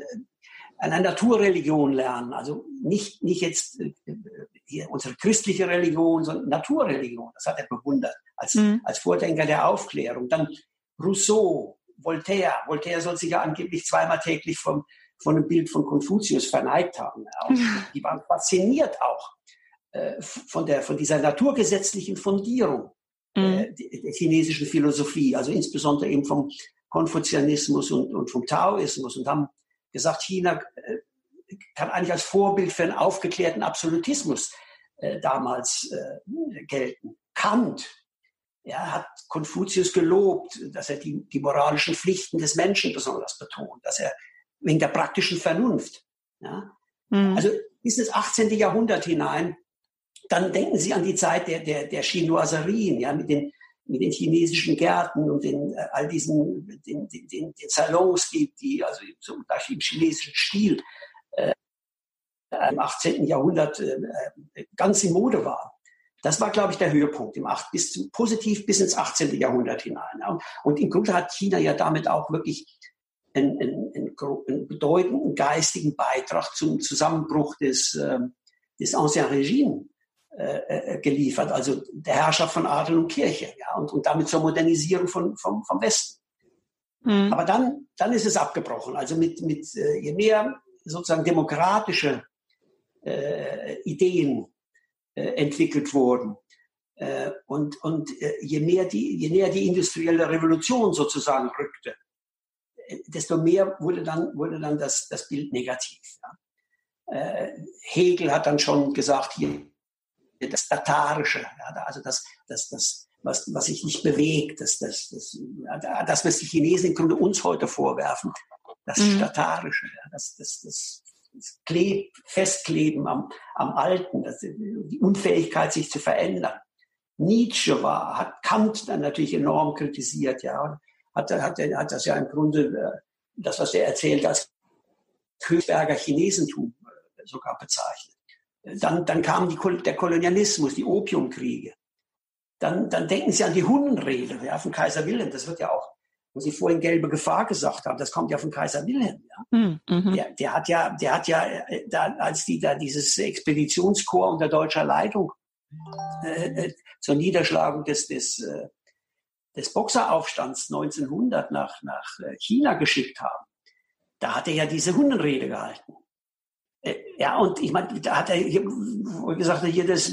einer Naturreligion lernen. Also nicht, nicht jetzt äh, unsere christliche Religion, sondern Naturreligion. Das hat er bewundert als, mhm. als Vordenker der Aufklärung. Dann Rousseau, Voltaire. Voltaire soll sich ja angeblich zweimal täglich vom, von einem Bild von Konfuzius verneigt haben. Die waren fasziniert auch äh, von, der, von dieser naturgesetzlichen Fundierung mhm. äh, der chinesischen Philosophie, also insbesondere eben vom Konfuzianismus und, und vom Taoismus und haben gesagt, China äh, kann eigentlich als Vorbild für einen aufgeklärten Absolutismus äh, damals äh, gelten. Kant ja, hat Konfuzius gelobt, dass er die, die moralischen Pflichten des Menschen besonders betont, dass er wegen der praktischen Vernunft. Ja. Mhm. Also bis ins 18. Jahrhundert hinein, dann denken Sie an die Zeit der, der, der Chinoiserien, ja, mit den, mit den chinesischen Gärten und den, äh, all diesen den, den, den, den Salons, die, die also so im chinesischen Stil äh, im 18. Jahrhundert äh, ganz in Mode waren. Das war, glaube ich, der Höhepunkt im 8, bis zum, positiv bis ins 18. Jahrhundert hinein. Ja. Und im Grunde hat China ja damit auch wirklich einen, einen, einen bedeutenden geistigen Beitrag zum Zusammenbruch des, äh, des Ancien Regime äh, äh, geliefert, also der Herrschaft von Adel und Kirche, ja, und, und damit zur Modernisierung von, vom, vom Westen. Mhm. Aber dann, dann ist es abgebrochen. Also mit, mit äh, je mehr sozusagen demokratische äh, Ideen äh, entwickelt wurden. Äh, und und äh, je, mehr die, je näher die industrielle Revolution sozusagen rückte, desto mehr wurde dann, wurde dann das, das Bild negativ. Ja. Hegel hat dann schon gesagt, hier das Tatarische, ja, also das, das, das, was, was sich nicht bewegt, das, das, das, das, was die Chinesen im Grunde uns heute vorwerfen, das mhm. Statarische, ja, das, das, das, Kleb, Festkleben am, am Alten, das, die Unfähigkeit, sich zu verändern. Nietzsche war, hat Kant dann natürlich enorm kritisiert, ja, hat, hat, hat das ja im Grunde, äh, das, was er erzählt, als Königsberger Chinesentum äh, sogar bezeichnet. Dann, dann kam die, der Kolonialismus, die Opiumkriege. Dann, dann denken Sie an die Hunnenrede ja, von Kaiser Wilhelm. Das wird ja auch wo Sie vorhin gelbe Gefahr gesagt haben, das kommt ja von Kaiser Wilhelm. Ja? Hm, mhm. Der, der, hat ja, der hat ja, äh, da, als die da dieses Expeditionskorps unter deutscher Leitung äh, äh, zur Niederschlagung des, des, äh, des Boxeraufstands 1900 nach, nach äh, China geschickt haben, da hat er ja diese Hundenrede gehalten. Äh, ja, und ich meine, da hat er gesagt, hier das,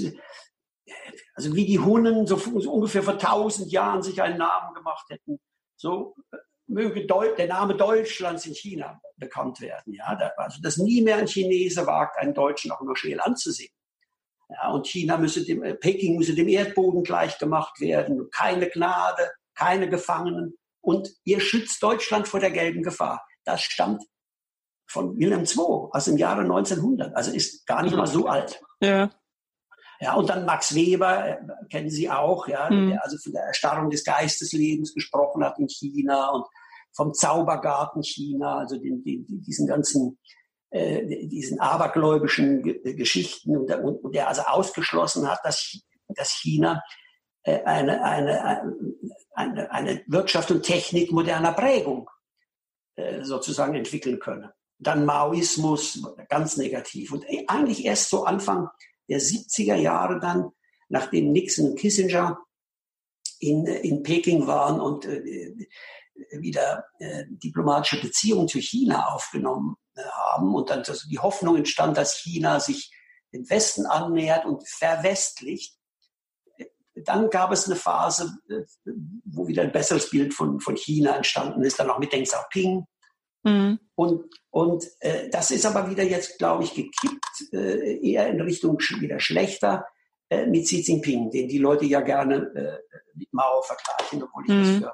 also wie die Hunnen so, so ungefähr vor tausend Jahren sich einen Namen gemacht hätten so möge Deu der Name Deutschlands in China bekannt werden. Ja, also dass nie mehr ein Chinese wagt, einen Deutschen auch nur scheel anzusehen. Ja, und China müsse dem, äh, Peking müsse dem Erdboden gleichgemacht werden. Keine Gnade, keine Gefangenen. Und ihr schützt Deutschland vor der gelben Gefahr. Das stammt von Wilhelm II aus dem Jahre 1900. Also ist gar nicht mal so alt. Ja. Ja, und dann Max Weber, äh, kennen Sie auch, ja, mhm. der also von der Erstarrung des Geisteslebens gesprochen hat in China und vom Zaubergarten China, also den, den, diesen ganzen, äh, diesen abergläubischen G Geschichten und der, und der also ausgeschlossen hat, dass, dass China äh, eine, eine, eine, eine Wirtschaft und Technik moderner Prägung äh, sozusagen entwickeln könne. Dann Maoismus, ganz negativ. Und eigentlich erst so Anfang der 70er Jahre dann, nachdem Nixon und Kissinger in, in Peking waren und äh, wieder äh, diplomatische Beziehungen zu China aufgenommen äh, haben und dann also die Hoffnung entstand, dass China sich dem Westen annähert und verwestlicht. Dann gab es eine Phase, äh, wo wieder ein besseres Bild von, von China entstanden ist, dann auch mit Deng Xiaoping, Mhm. Und, und äh, das ist aber wieder jetzt, glaube ich, gekippt, äh, eher in Richtung wieder schlechter äh, mit Xi Jinping, den die Leute ja gerne äh, mit Mao vergleichen, obwohl ich mhm. das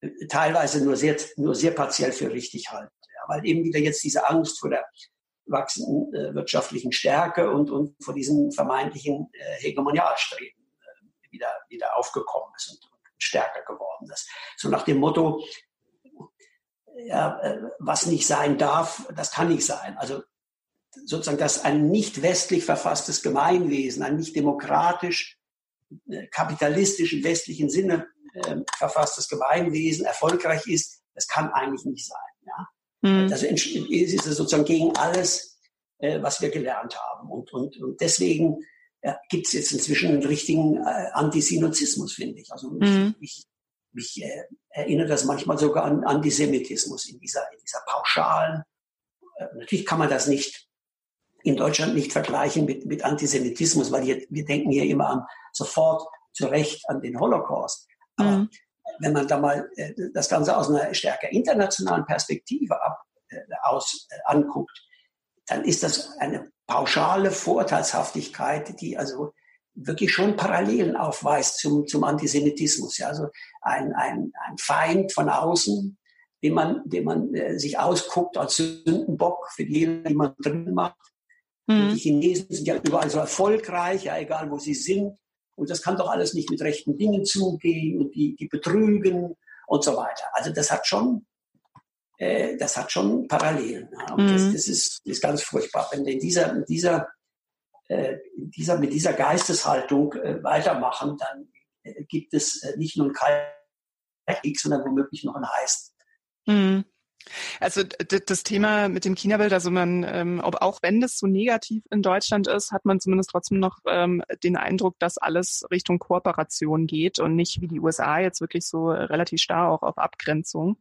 für äh, teilweise nur sehr, nur sehr partiell für richtig halte. Ja, weil eben wieder jetzt diese Angst vor der wachsenden äh, wirtschaftlichen Stärke und, und vor diesem vermeintlichen Hegemonialstreben wieder, wieder aufgekommen ist und, und stärker geworden ist. So nach dem Motto, ja, äh, was nicht sein darf, das kann nicht sein. Also sozusagen, dass ein nicht westlich verfasstes Gemeinwesen, ein nicht demokratisch, äh, kapitalistisch im westlichen Sinne äh, verfasstes Gemeinwesen erfolgreich ist, das kann eigentlich nicht sein. Ja? Mhm. Also ist es sozusagen gegen alles, äh, was wir gelernt haben. Und, und, und deswegen ja, gibt es jetzt inzwischen einen richtigen äh, Antisinozismus, finde ich. Also mich, mhm. mich, mich äh, erinnert das manchmal sogar an Antisemitismus in dieser, in dieser pauschalen. Äh, natürlich kann man das nicht in Deutschland nicht vergleichen mit, mit Antisemitismus, weil wir, wir denken hier immer an, sofort zu Recht an den Holocaust. Aber mhm. wenn man da mal äh, das Ganze aus einer stärker internationalen Perspektive ab, äh, aus äh, anguckt, dann ist das eine pauschale Vorteilshaftigkeit, die also wirklich schon Parallelen aufweist zum, zum Antisemitismus. Ja, also ein, ein, ein Feind von außen, den man, den man äh, sich ausguckt als Sündenbock für die, die man drin macht. Mhm. Die Chinesen sind ja überall so erfolgreich, ja, egal wo sie sind. Und das kann doch alles nicht mit rechten Dingen zugehen und die, die betrügen und so weiter. Also das hat schon, äh, das hat schon Parallelen. Ja. Mhm. das, das, ist, ist ganz furchtbar. Wenn in dieser, in dieser, äh, dieser, mit dieser Geisteshaltung äh, weitermachen, dann äh, gibt es äh, nicht nur einen kalten Krieg, sondern womöglich noch einen heißen. Mhm. Also das Thema mit dem China-Bild, also man, ähm, ob, auch wenn das so negativ in Deutschland ist, hat man zumindest trotzdem noch ähm, den Eindruck, dass alles Richtung Kooperation geht und nicht wie die USA jetzt wirklich so relativ starr auch auf Abgrenzung.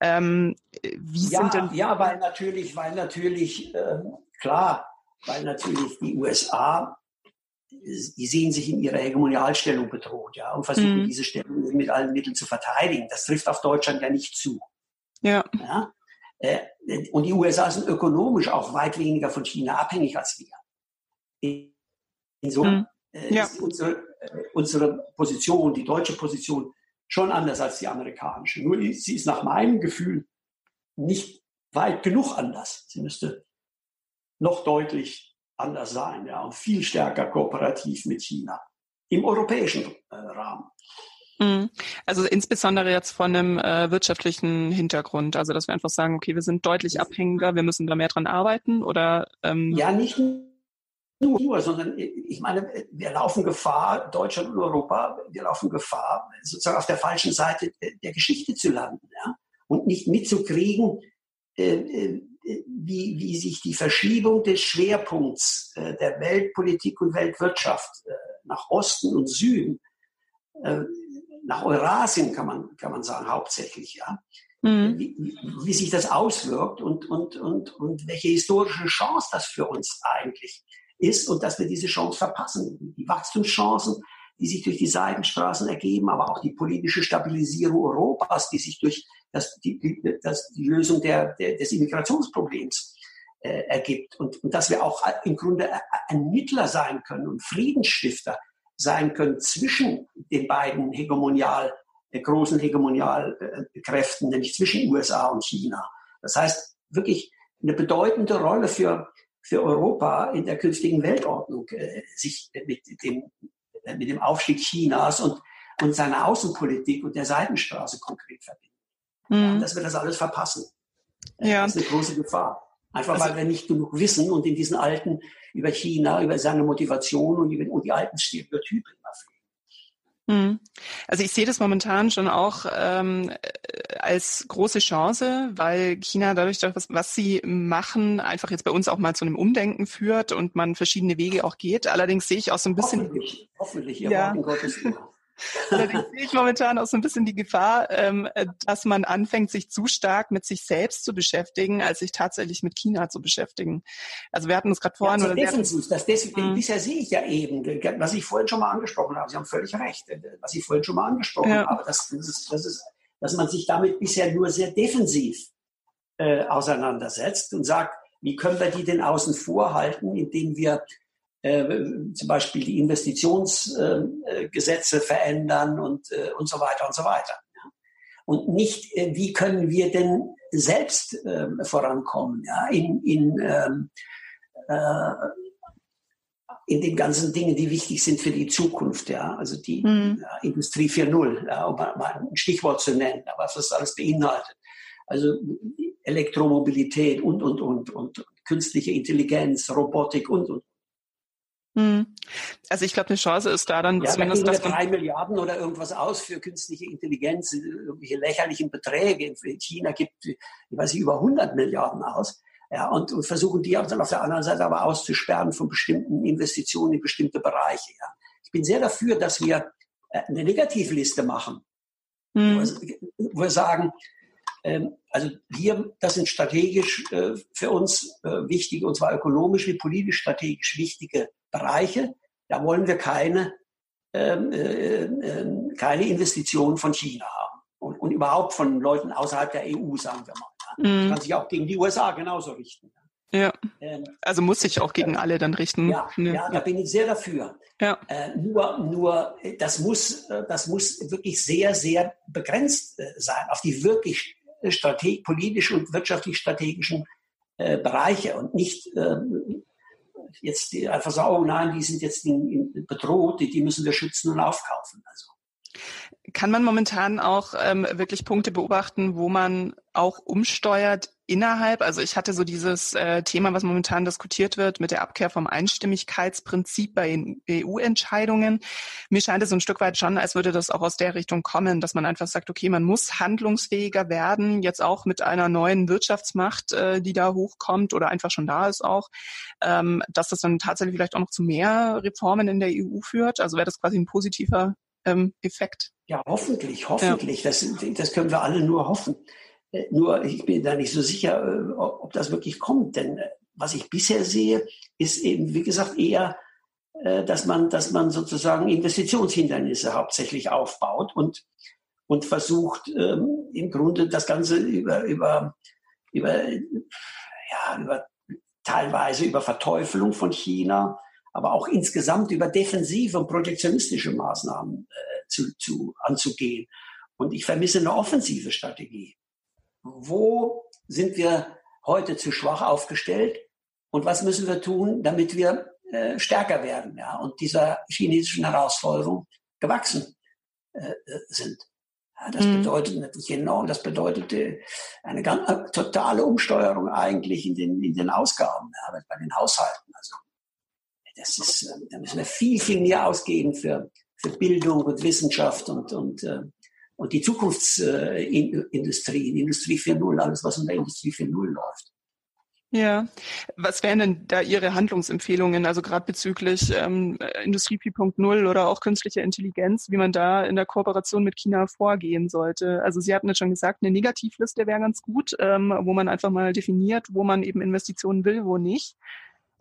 Ähm, wie ja, sind denn ja, weil natürlich, weil natürlich ähm, klar, weil natürlich die USA die sehen sich in ihrer Hegemonialstellung bedroht, ja, und versuchen mhm. diese Stellung mit allen Mitteln zu verteidigen. Das trifft auf Deutschland ja nicht zu. Ja. ja? Äh, und die USA sind ökonomisch auch weit weniger von China abhängig als wir. Insofern mhm. ja. ist unsere, äh, unsere Position, die deutsche Position, schon anders als die amerikanische. Nur sie ist nach meinem Gefühl nicht weit genug anders. Sie müsste noch deutlich anders sein ja, und viel stärker kooperativ mit China im europäischen äh, Rahmen. Mhm. Also insbesondere jetzt von einem äh, wirtschaftlichen Hintergrund. Also dass wir einfach sagen, okay, wir sind deutlich abhängiger, wir müssen da mehr dran arbeiten oder ähm Ja, nicht nur, sondern ich meine, wir laufen Gefahr, Deutschland und Europa, wir laufen Gefahr, sozusagen auf der falschen Seite der Geschichte zu landen, ja? Und nicht mitzukriegen, äh, äh, wie, wie sich die Verschiebung des Schwerpunkts äh, der Weltpolitik und Weltwirtschaft äh, nach Osten und Süden äh, nach Eurasien kann man, kann man sagen, hauptsächlich, ja. Mhm. Wie, wie, sich das auswirkt und, und, und, und welche historische Chance das für uns eigentlich ist und dass wir diese Chance verpassen. Die Wachstumschancen, die sich durch die Seitenstraßen ergeben, aber auch die politische Stabilisierung Europas, die sich durch das, die, das, die Lösung der, der, des Immigrationsproblems äh, ergibt. Und, und dass wir auch im Grunde ein Mittler sein können und Friedensstifter sein können zwischen den beiden Hegemonial, äh, großen Hegemonialkräften, nämlich zwischen USA und China. Das heißt, wirklich eine bedeutende Rolle für, für Europa in der künftigen Weltordnung, äh, sich mit dem, äh, mit dem Aufstieg Chinas und, und seiner Außenpolitik und der Seitenstraße konkret verbinden. Mhm. Dass wir das alles verpassen. Ja. Das ist eine große Gefahr. Einfach also, weil wir nicht genug wissen und in diesen alten, über China, über seine Motivation und die, und die alten Stereotype immer pflegen. Hm. Also ich sehe das momentan schon auch ähm, als große Chance, weil China dadurch, was, was sie machen, einfach jetzt bei uns auch mal zu einem Umdenken führt und man verschiedene Wege auch geht. Allerdings sehe ich auch so ein bisschen. Hoffentlich, hoffentlich, ja. Gottes Willen. Allerdings sehe ich momentan auch so ein bisschen die Gefahr, ähm, dass man anfängt, sich zu stark mit sich selbst zu beschäftigen, als sich tatsächlich mit China zu beschäftigen. Also wir hatten uns gerade vorhin... Ja, also defensiv, das des, mhm. bisher sehe ich ja eben, was ich vorhin schon mal angesprochen habe. Sie haben völlig recht, was ich vorhin schon mal angesprochen ja. habe. Das, das, ist, das ist, dass man sich damit bisher nur sehr defensiv äh, auseinandersetzt und sagt, wie können wir die denn außen vor halten, indem wir äh, zum Beispiel die Investitionsgesetze äh, verändern und, äh, und so weiter und so weiter. Und nicht, äh, wie können wir denn selbst äh, vorankommen ja, in, in, ähm, äh, in den ganzen Dingen, die wichtig sind für die Zukunft, ja, also die mhm. Industrie 4.0, ja, um mal ein Stichwort zu nennen, was das alles beinhaltet. Also Elektromobilität und, und, und, und künstliche Intelligenz, Robotik und, und. Hm. Also ich glaube, eine Chance ist da dann ja, zumindest, da dass man drei Milliarden oder irgendwas aus für künstliche Intelligenz, irgendwelche lächerlichen Beträge. In China gibt, ich weiß nicht, über 100 Milliarden aus. Ja, und, und versuchen die dann auf der anderen Seite aber auszusperren von bestimmten Investitionen in bestimmte Bereiche. Ja. Ich bin sehr dafür, dass wir äh, eine Negativliste machen, mhm. wo wir sagen, ähm, also hier, das sind strategisch äh, für uns äh, wichtige, und zwar ökonomisch wie politisch strategisch wichtige Bereiche. Da wollen wir keine, ähm, äh, ähm, keine Investitionen von China haben und, und überhaupt von Leuten außerhalb der EU, sagen wir mal. Mhm. Kann sich auch gegen die USA genauso richten. Ja. Also muss sich auch gegen alle dann richten. Ja, ja. ja da bin ich sehr dafür. Ja. Äh, nur, nur, das muss, das muss wirklich sehr, sehr begrenzt sein auf die wirklich politisch und wirtschaftlich strategischen äh, Bereiche und nicht äh, jetzt die, einfach sagen, oh nein, die sind jetzt bedroht, die, die müssen wir schützen und aufkaufen. Also. Kann man momentan auch ähm, wirklich Punkte beobachten, wo man auch umsteuert innerhalb? Also ich hatte so dieses äh, Thema, was momentan diskutiert wird mit der Abkehr vom Einstimmigkeitsprinzip bei EU-Entscheidungen. Mir scheint es so ein Stück weit schon, als würde das auch aus der Richtung kommen, dass man einfach sagt, okay, man muss handlungsfähiger werden, jetzt auch mit einer neuen Wirtschaftsmacht, äh, die da hochkommt oder einfach schon da ist auch, ähm, dass das dann tatsächlich vielleicht auch noch zu mehr Reformen in der EU führt. Also wäre das quasi ein positiver ähm, Effekt. Ja, hoffentlich, hoffentlich. Ja. Das, das können wir alle nur hoffen. Äh, nur ich bin da nicht so sicher, äh, ob das wirklich kommt. Denn äh, was ich bisher sehe, ist eben, wie gesagt, eher, dass man, dass man sozusagen Investitionshindernisse hauptsächlich aufbaut und, und versucht, ähm, im Grunde das Ganze über, über, über, ja, über teilweise über Verteufelung von China, aber auch insgesamt über defensive und protektionistische Maßnahmen äh, zu, zu, anzugehen. Und ich vermisse eine offensive Strategie. Wo sind wir heute zu schwach aufgestellt und was müssen wir tun, damit wir äh, stärker werden ja, und dieser chinesischen Herausforderung gewachsen äh, sind. Ja, das mhm. bedeutet natürlich enorm, das bedeutet eine ganz, eine totale Umsteuerung eigentlich in den, in den Ausgaben, ja, bei den Haushalten. Also das ist, äh, da müssen wir viel, viel mehr ausgeben für, für Bildung und Wissenschaft und, und, äh, und die Zukunftsindustrie, Industrie 4.0, alles, was in der Industrie 4.0 läuft. Ja, was wären denn da Ihre Handlungsempfehlungen, also gerade bezüglich ähm, Industrie 4.0 oder auch künstliche Intelligenz, wie man da in der Kooperation mit China vorgehen sollte? Also Sie hatten jetzt schon gesagt, eine Negativliste wäre ganz gut, ähm, wo man einfach mal definiert, wo man eben Investitionen will, wo nicht.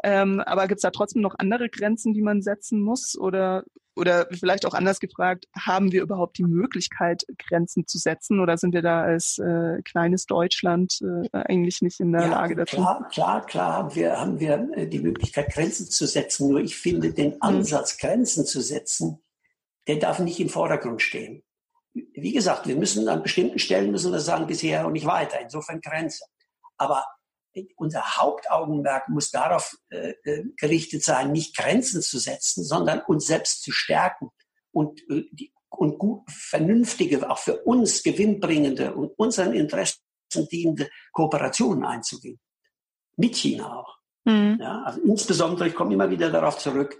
Ähm, aber gibt es da trotzdem noch andere Grenzen, die man setzen muss? Oder, oder vielleicht auch anders gefragt, haben wir überhaupt die Möglichkeit, Grenzen zu setzen? Oder sind wir da als äh, kleines Deutschland äh, eigentlich nicht in der ja, Lage dazu? Klar, klar, klar haben wir, haben wir äh, die Möglichkeit, Grenzen zu setzen. Nur ich finde, den hm. Ansatz, Grenzen zu setzen, der darf nicht im Vordergrund stehen. Wie gesagt, wir müssen an bestimmten Stellen müssen wir sagen, bisher und nicht weiter. Insofern Grenze. Aber unser Hauptaugenmerk muss darauf äh, äh, gerichtet sein, nicht Grenzen zu setzen, sondern uns selbst zu stärken und, äh, die, und gut, vernünftige, auch für uns gewinnbringende und unseren Interessen dienende Kooperationen einzugehen. Mit China auch. Mhm. Ja, also insbesondere, ich komme immer wieder darauf zurück,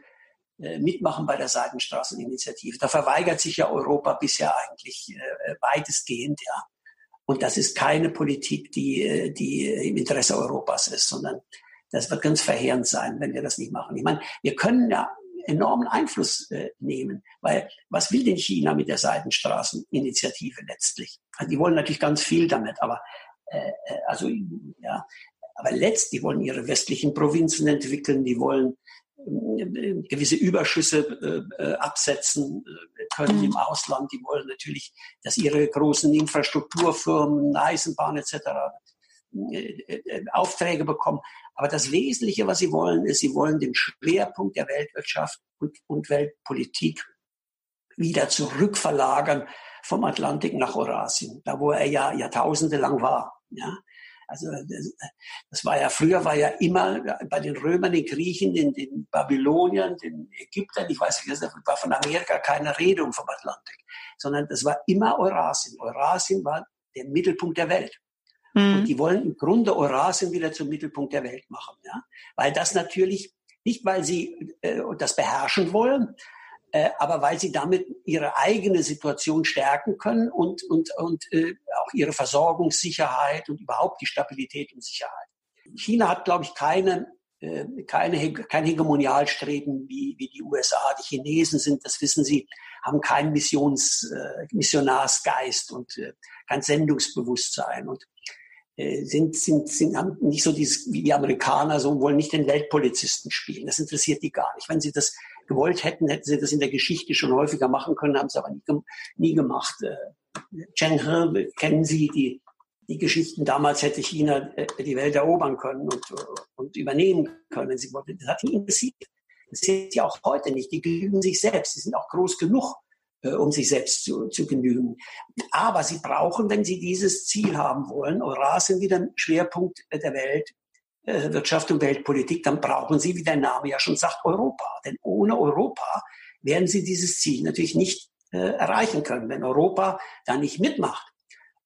äh, mitmachen bei der Seidenstraßeninitiative. Da verweigert sich ja Europa bisher eigentlich äh, weitestgehend, ja. Und das ist keine Politik, die, die im Interesse Europas ist, sondern das wird ganz verheerend sein, wenn wir das nicht machen. Ich meine, wir können ja enormen Einfluss äh, nehmen, weil was will denn China mit der Seidenstraßeninitiative letztlich? Also die wollen natürlich ganz viel damit, aber äh, äh also ja, aber letztlich wollen ihre westlichen Provinzen entwickeln, die wollen gewisse Überschüsse äh, äh, absetzen äh, können mhm. im Ausland. Die wollen natürlich, dass ihre großen Infrastrukturfirmen, Eisenbahn etc. Aufträge bekommen. Aber das Wesentliche, was sie wollen, ist, sie wollen den Schwerpunkt der Weltwirtschaft und, und Weltpolitik wieder zurückverlagern vom Atlantik nach Eurasien, da wo er ja Jahrtausende lang war. Ja? Also das, das war ja früher war ja immer bei den Römern, den Griechen, den, den Babyloniern, den Ägyptern, ich weiß nicht, war von Amerika keine Rede um vom Atlantik, sondern das war immer Eurasien. Eurasien war der Mittelpunkt der Welt. Mhm. Und die wollen im Grunde Eurasien wieder zum Mittelpunkt der Welt machen, ja, weil das natürlich nicht, weil sie äh, das beherrschen wollen, äh, aber weil sie damit ihre eigene Situation stärken können und, und, und äh, auch ihre Versorgungssicherheit und überhaupt die Stabilität und Sicherheit. China hat, glaube ich, keine, äh, keine, kein Hegemonialstreben wie, wie die USA. Die Chinesen sind, das wissen Sie, haben keinen Missions, äh, Missionarsgeist und äh, kein Sendungsbewusstsein und äh, sind, sind, sind, haben nicht so dieses, wie die Amerikaner, so wollen nicht den Weltpolizisten spielen. Das interessiert die gar nicht. Wenn sie das gewollt hätten, hätten sie das in der Geschichte schon häufiger machen können, haben sie aber nie, nie gemacht. Äh, Cheng He kennen Sie, die die Geschichten, damals hätte China äh, die Welt erobern können und, und übernehmen können. Sie wollte, das hat ihn interessiert. Das sind sie auch heute nicht. Die genügen sich selbst. Sie sind auch groß genug, äh, um sich selbst zu, zu genügen. Aber sie brauchen, wenn sie dieses Ziel haben wollen, Eurasien wieder ein Schwerpunkt der Welt, äh, Wirtschaft und Weltpolitik, dann brauchen sie, wie der Name ja schon sagt, Europa. Denn ohne Europa werden sie dieses Ziel natürlich nicht äh, erreichen können. Wenn Europa da nicht mitmacht,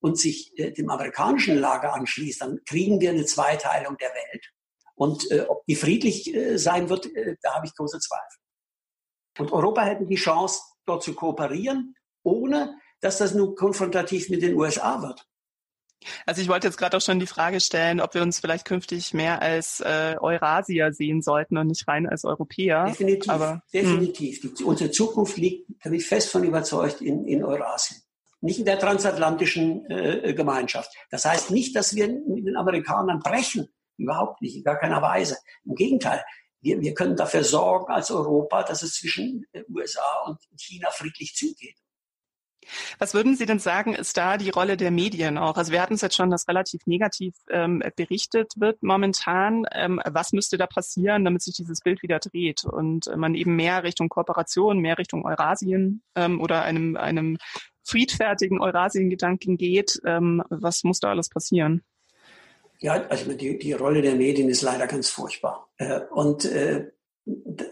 und sich äh, dem amerikanischen Lager anschließt, dann kriegen wir eine Zweiteilung der Welt. Und äh, ob die friedlich äh, sein wird, äh, da habe ich große Zweifel. Und Europa hätte die Chance, dort zu kooperieren, ohne dass das nur konfrontativ mit den USA wird. Also ich wollte jetzt gerade auch schon die Frage stellen, ob wir uns vielleicht künftig mehr als äh, Eurasier sehen sollten und nicht rein als Europäer. Definitiv, Aber, definitiv. Die, unsere Zukunft liegt, da bin ich fest von überzeugt, in, in Eurasien nicht in der transatlantischen äh, Gemeinschaft. Das heißt nicht, dass wir mit den Amerikanern brechen, überhaupt nicht, in gar keiner Weise. Im Gegenteil, wir, wir können dafür sorgen als Europa, dass es zwischen äh, USA und China friedlich zugeht. Was würden Sie denn sagen, ist da die Rolle der Medien auch? Also wir hatten es jetzt schon, dass relativ negativ ähm, berichtet wird momentan. Ähm, was müsste da passieren, damit sich dieses Bild wieder dreht und man eben mehr Richtung Kooperation, mehr Richtung Eurasien ähm, oder einem, einem friedfertigen Eurasien-Gedanken geht. Ähm, was muss da alles passieren? Ja, also die, die Rolle der Medien ist leider ganz furchtbar. Äh, und äh,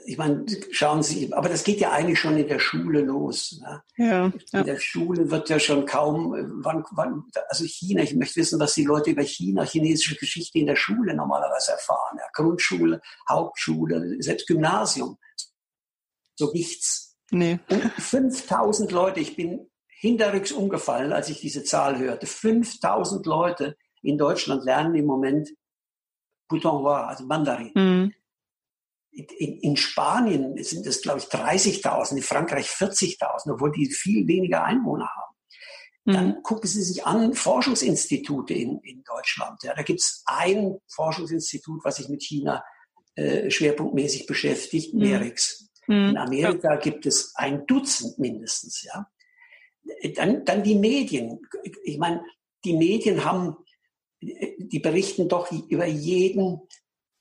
ich meine, schauen Sie, aber das geht ja eigentlich schon in der Schule los. Ne? Ja, ja. In der Schule wird ja schon kaum, wann, wann, also China, ich möchte wissen, was die Leute über China, chinesische Geschichte in der Schule normalerweise erfahren. Ja, Grundschule, Hauptschule, selbst Gymnasium. So nichts. Nee. Und 5000 Leute, ich bin hinterrücks umgefallen, als ich diese Zahl hörte. 5000 Leute in Deutschland lernen im Moment Putonghua, also Mandarin. Mhm. In, in, Spanien sind es, glaube ich, 30.000, in Frankreich 40.000, obwohl die viel weniger Einwohner haben. Mhm. Dann gucken Sie sich an, Forschungsinstitute in, in Deutschland. Ja, da gibt es ein Forschungsinstitut, was sich mit China äh, schwerpunktmäßig beschäftigt, mhm. MERIX. Mhm. In Amerika gibt es ein Dutzend mindestens. Ja. Dann, dann die Medien. Ich meine, die Medien haben, die berichten doch über jeden,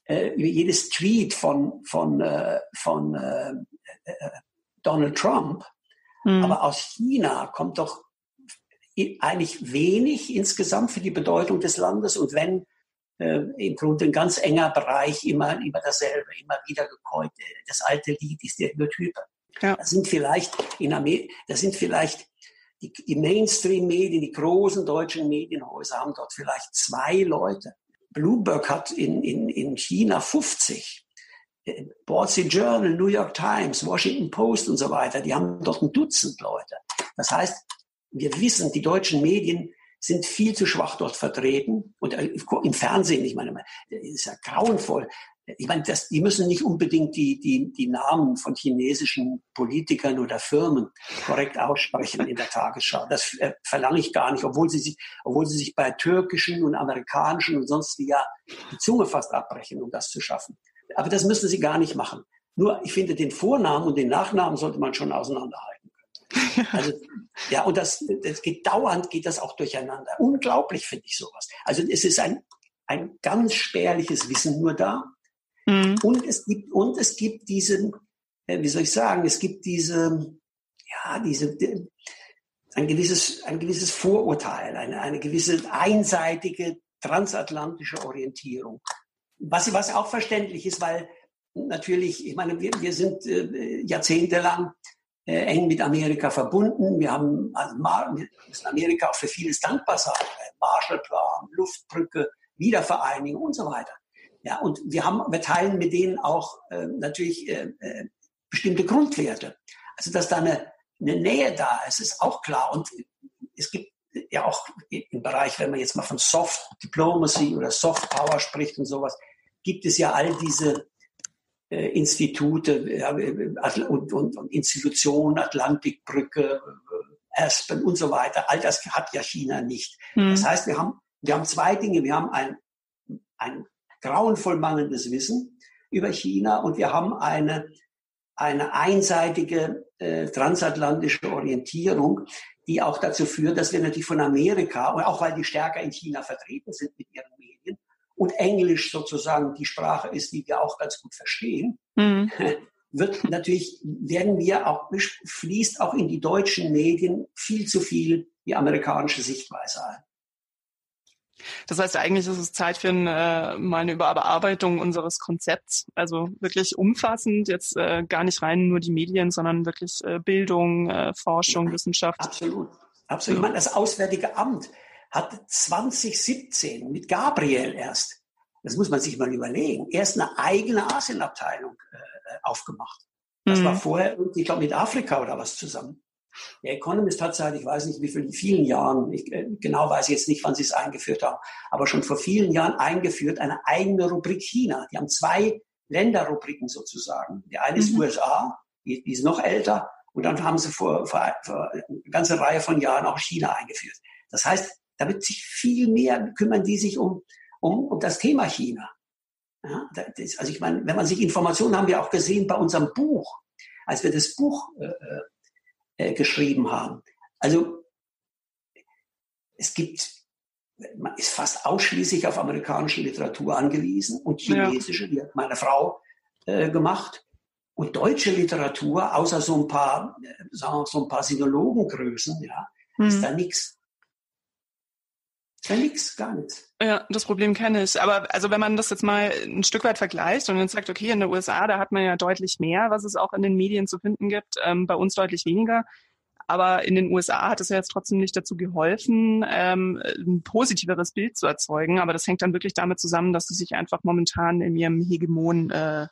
äh, über jedes Tweet von, von, äh, von äh, äh Donald Trump. Mhm. Aber aus China kommt doch eigentlich wenig insgesamt für die Bedeutung des Landes und wenn äh, im Grunde ein ganz enger Bereich immer, immer dasselbe, immer wieder gekäut. Das alte Lied ist der Übertype. Ja. Das sind vielleicht in Amerika, das sind vielleicht die, die Mainstream-Medien, die großen deutschen Medienhäuser haben dort vielleicht zwei Leute. Bloomberg hat in, in, in China 50. Wall Street Journal, New York Times, Washington Post und so weiter, die haben dort ein Dutzend Leute. Das heißt, wir wissen, die deutschen Medien sind viel zu schwach dort vertreten. Und äh, im Fernsehen, ich meine, das ist ja grauenvoll ich meine, das, die müssen nicht unbedingt die, die, die Namen von chinesischen Politikern oder Firmen korrekt aussprechen in der Tagesschau. Das äh, verlange ich gar nicht, obwohl sie sich, obwohl sie sich bei türkischen und amerikanischen und sonst wie ja die Zunge fast abbrechen, um das zu schaffen. Aber das müssen sie gar nicht machen. Nur, ich finde, den Vornamen und den Nachnamen sollte man schon auseinanderhalten können. Also, ja, und das, das geht dauernd, geht das auch durcheinander. Unglaublich finde ich sowas. Also, es ist ein, ein ganz spärliches Wissen nur da. Mhm. Und es gibt, und es gibt diesen, äh, wie soll ich sagen, es gibt diese, ja, diese, ein gewisses, ein gewisses Vorurteil, eine, eine gewisse einseitige transatlantische Orientierung. Was, was auch verständlich ist, weil natürlich, ich meine, wir, wir sind äh, jahrzehntelang äh, eng mit Amerika verbunden. Wir haben, also, wir müssen Amerika auch für vieles dankbar sein. Marshallplan, Luftbrücke, Wiedervereinigung und so weiter. Ja, und wir haben, wir teilen mit denen auch äh, natürlich äh, äh, bestimmte Grundwerte. Also dass da eine, eine Nähe da ist, ist auch klar. Und es gibt ja auch im Bereich, wenn man jetzt mal von Soft Diplomacy oder Soft Power spricht und sowas, gibt es ja all diese äh, Institute ja, und, und, und Institutionen, Atlantikbrücke, äh, Aspen und so weiter. All das hat ja China nicht. Hm. Das heißt, wir haben, wir haben zwei Dinge. Wir haben ein, ein grauenvoll mangelndes Wissen über China und wir haben eine, eine einseitige äh, transatlantische Orientierung, die auch dazu führt, dass wir natürlich von Amerika, und auch weil die stärker in China vertreten sind mit ihren Medien und Englisch sozusagen die Sprache ist, die wir auch ganz gut verstehen, mhm. wird natürlich, werden wir auch, fließt auch in die deutschen Medien viel zu viel die amerikanische Sichtweise ein. Das heißt, eigentlich ist es Zeit für eine, äh, mal eine Überarbeitung unseres Konzepts. Also wirklich umfassend, jetzt äh, gar nicht rein nur die Medien, sondern wirklich äh, Bildung, äh, Forschung, ja, Wissenschaft. Absolut. Absolut. Ich meine, das Auswärtige Amt hat 2017 mit Gabriel erst, das muss man sich mal überlegen, erst eine eigene Asienabteilung äh, aufgemacht. Das mhm. war vorher, ich glaube, mit Afrika oder was zusammen. Der Economist hat seit, ich weiß nicht wie vielen, vielen Jahren, ich äh, genau weiß ich jetzt nicht, wann sie es eingeführt haben, aber schon vor vielen Jahren eingeführt, eine eigene Rubrik China. Die haben zwei Länderrubriken sozusagen. Die eine ist mhm. USA, die, die, ist noch älter, und dann haben sie vor, vor, vor eine ganze Reihe von Jahren auch China eingeführt. Das heißt, da wird sich viel mehr kümmern die sich um, um, um das Thema China. Ja, das, also ich meine, wenn man sich Informationen haben wir auch gesehen bei unserem Buch, als wir das Buch äh, äh geschrieben haben. Also es gibt, man ist fast ausschließlich auf amerikanische Literatur angewiesen und chinesische, ja. die hat meine Frau äh, gemacht. Und deutsche Literatur, außer so ein paar, äh, sagen wir, so ein paar Sinologengrößen, ja, hm. ist da nichts. Ist da nichts, gar nichts. Ja, das Problem kenne ich. Aber also wenn man das jetzt mal ein Stück weit vergleicht und dann sagt, okay, in den USA, da hat man ja deutlich mehr, was es auch in den Medien zu finden gibt, ähm, bei uns deutlich weniger. Aber in den USA hat es ja jetzt trotzdem nicht dazu geholfen, ähm, ein positiveres Bild zu erzeugen. Aber das hängt dann wirklich damit zusammen, dass sie sich einfach momentan in ihrem Hegemon äh,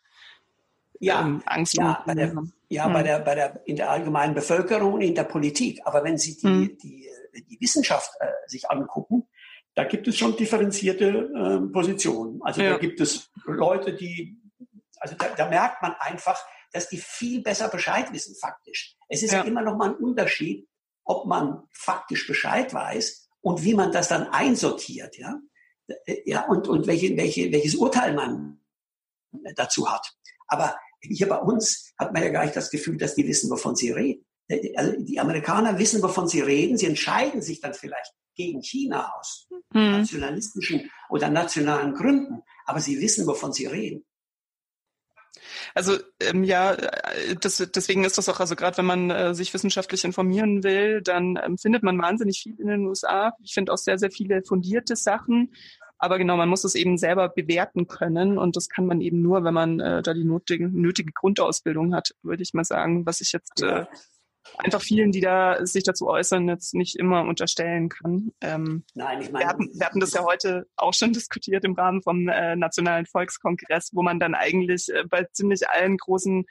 ja, ähm, Angst ja, bei der, ja, hm. bei der, bei der, in der allgemeinen Bevölkerung und in der Politik. Aber wenn Sie die, hm. die, die Wissenschaft äh, sich angucken, da gibt es schon differenzierte äh, Positionen. Also ja. da gibt es Leute, die, also da, da, merkt man einfach, dass die viel besser Bescheid wissen, faktisch. Es ist ja. immer noch mal ein Unterschied, ob man faktisch Bescheid weiß und wie man das dann einsortiert, ja. Ja, und, und welche, welche, welches Urteil man dazu hat. Aber hier bei uns hat man ja gar nicht das Gefühl, dass die wissen, wovon sie reden. Also die Amerikaner wissen, wovon sie reden. Sie entscheiden sich dann vielleicht gegen China aus hm. nationalistischen oder nationalen Gründen, aber sie wissen, wovon sie reden. Also ähm, ja, äh, das, deswegen ist das auch, also gerade wenn man äh, sich wissenschaftlich informieren will, dann ähm, findet man wahnsinnig viel in den USA. Ich finde auch sehr, sehr viele fundierte Sachen. Aber genau, man muss es eben selber bewerten können und das kann man eben nur, wenn man äh, da die nötige, nötige Grundausbildung hat, würde ich mal sagen, was ich jetzt äh, einfach vielen, die da sich dazu äußern, jetzt nicht immer unterstellen kann. Ähm, Nein, ich meine, wir hatten, wir hatten das ja heute auch schon diskutiert im Rahmen vom äh, Nationalen Volkskongress, wo man dann eigentlich äh, bei ziemlich allen großen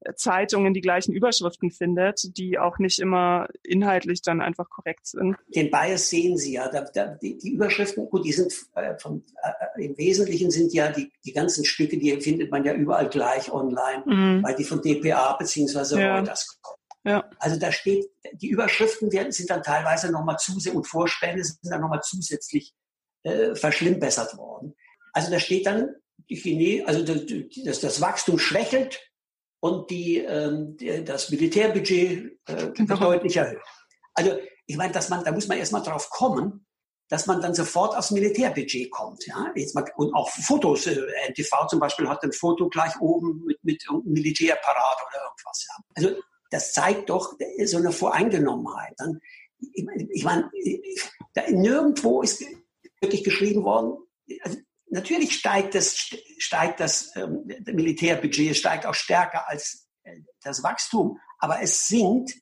äh, Zeitungen die gleichen Überschriften findet, die auch nicht immer inhaltlich dann einfach korrekt sind. Den Bias sehen Sie ja. Da, da, die, die, Überschriften, gut, die sind äh, vom, äh, im Wesentlichen sind ja die, die ganzen Stücke, die findet man ja überall gleich online, mhm. weil die von DPA beziehungsweise ja. Reuters kommen. Ja. Also da steht, die Überschriften werden, sind dann teilweise nochmal zusätzlich und Vorstände sind dann nochmal zusätzlich äh, verschlimmbessert worden. Also da steht dann, die Chine, also das, das Wachstum schwächelt und die, ähm, das Militärbudget äh, genau. deutlich erhöht. Also ich meine, dass man, da muss man erstmal drauf kommen, dass man dann sofort aufs Militärbudget kommt. Ja? Jetzt mal, und auch Fotos, äh, NTV zum Beispiel hat ein Foto gleich oben mit, mit Militärparat oder irgendwas. Ja? Also das zeigt doch so eine Voreingenommenheit. Dann, ich, ich meine, da, nirgendwo ist wirklich geschrieben worden, also natürlich steigt das, steigt das ähm, Militärbudget, steigt auch stärker als äh, das Wachstum, aber es sinkt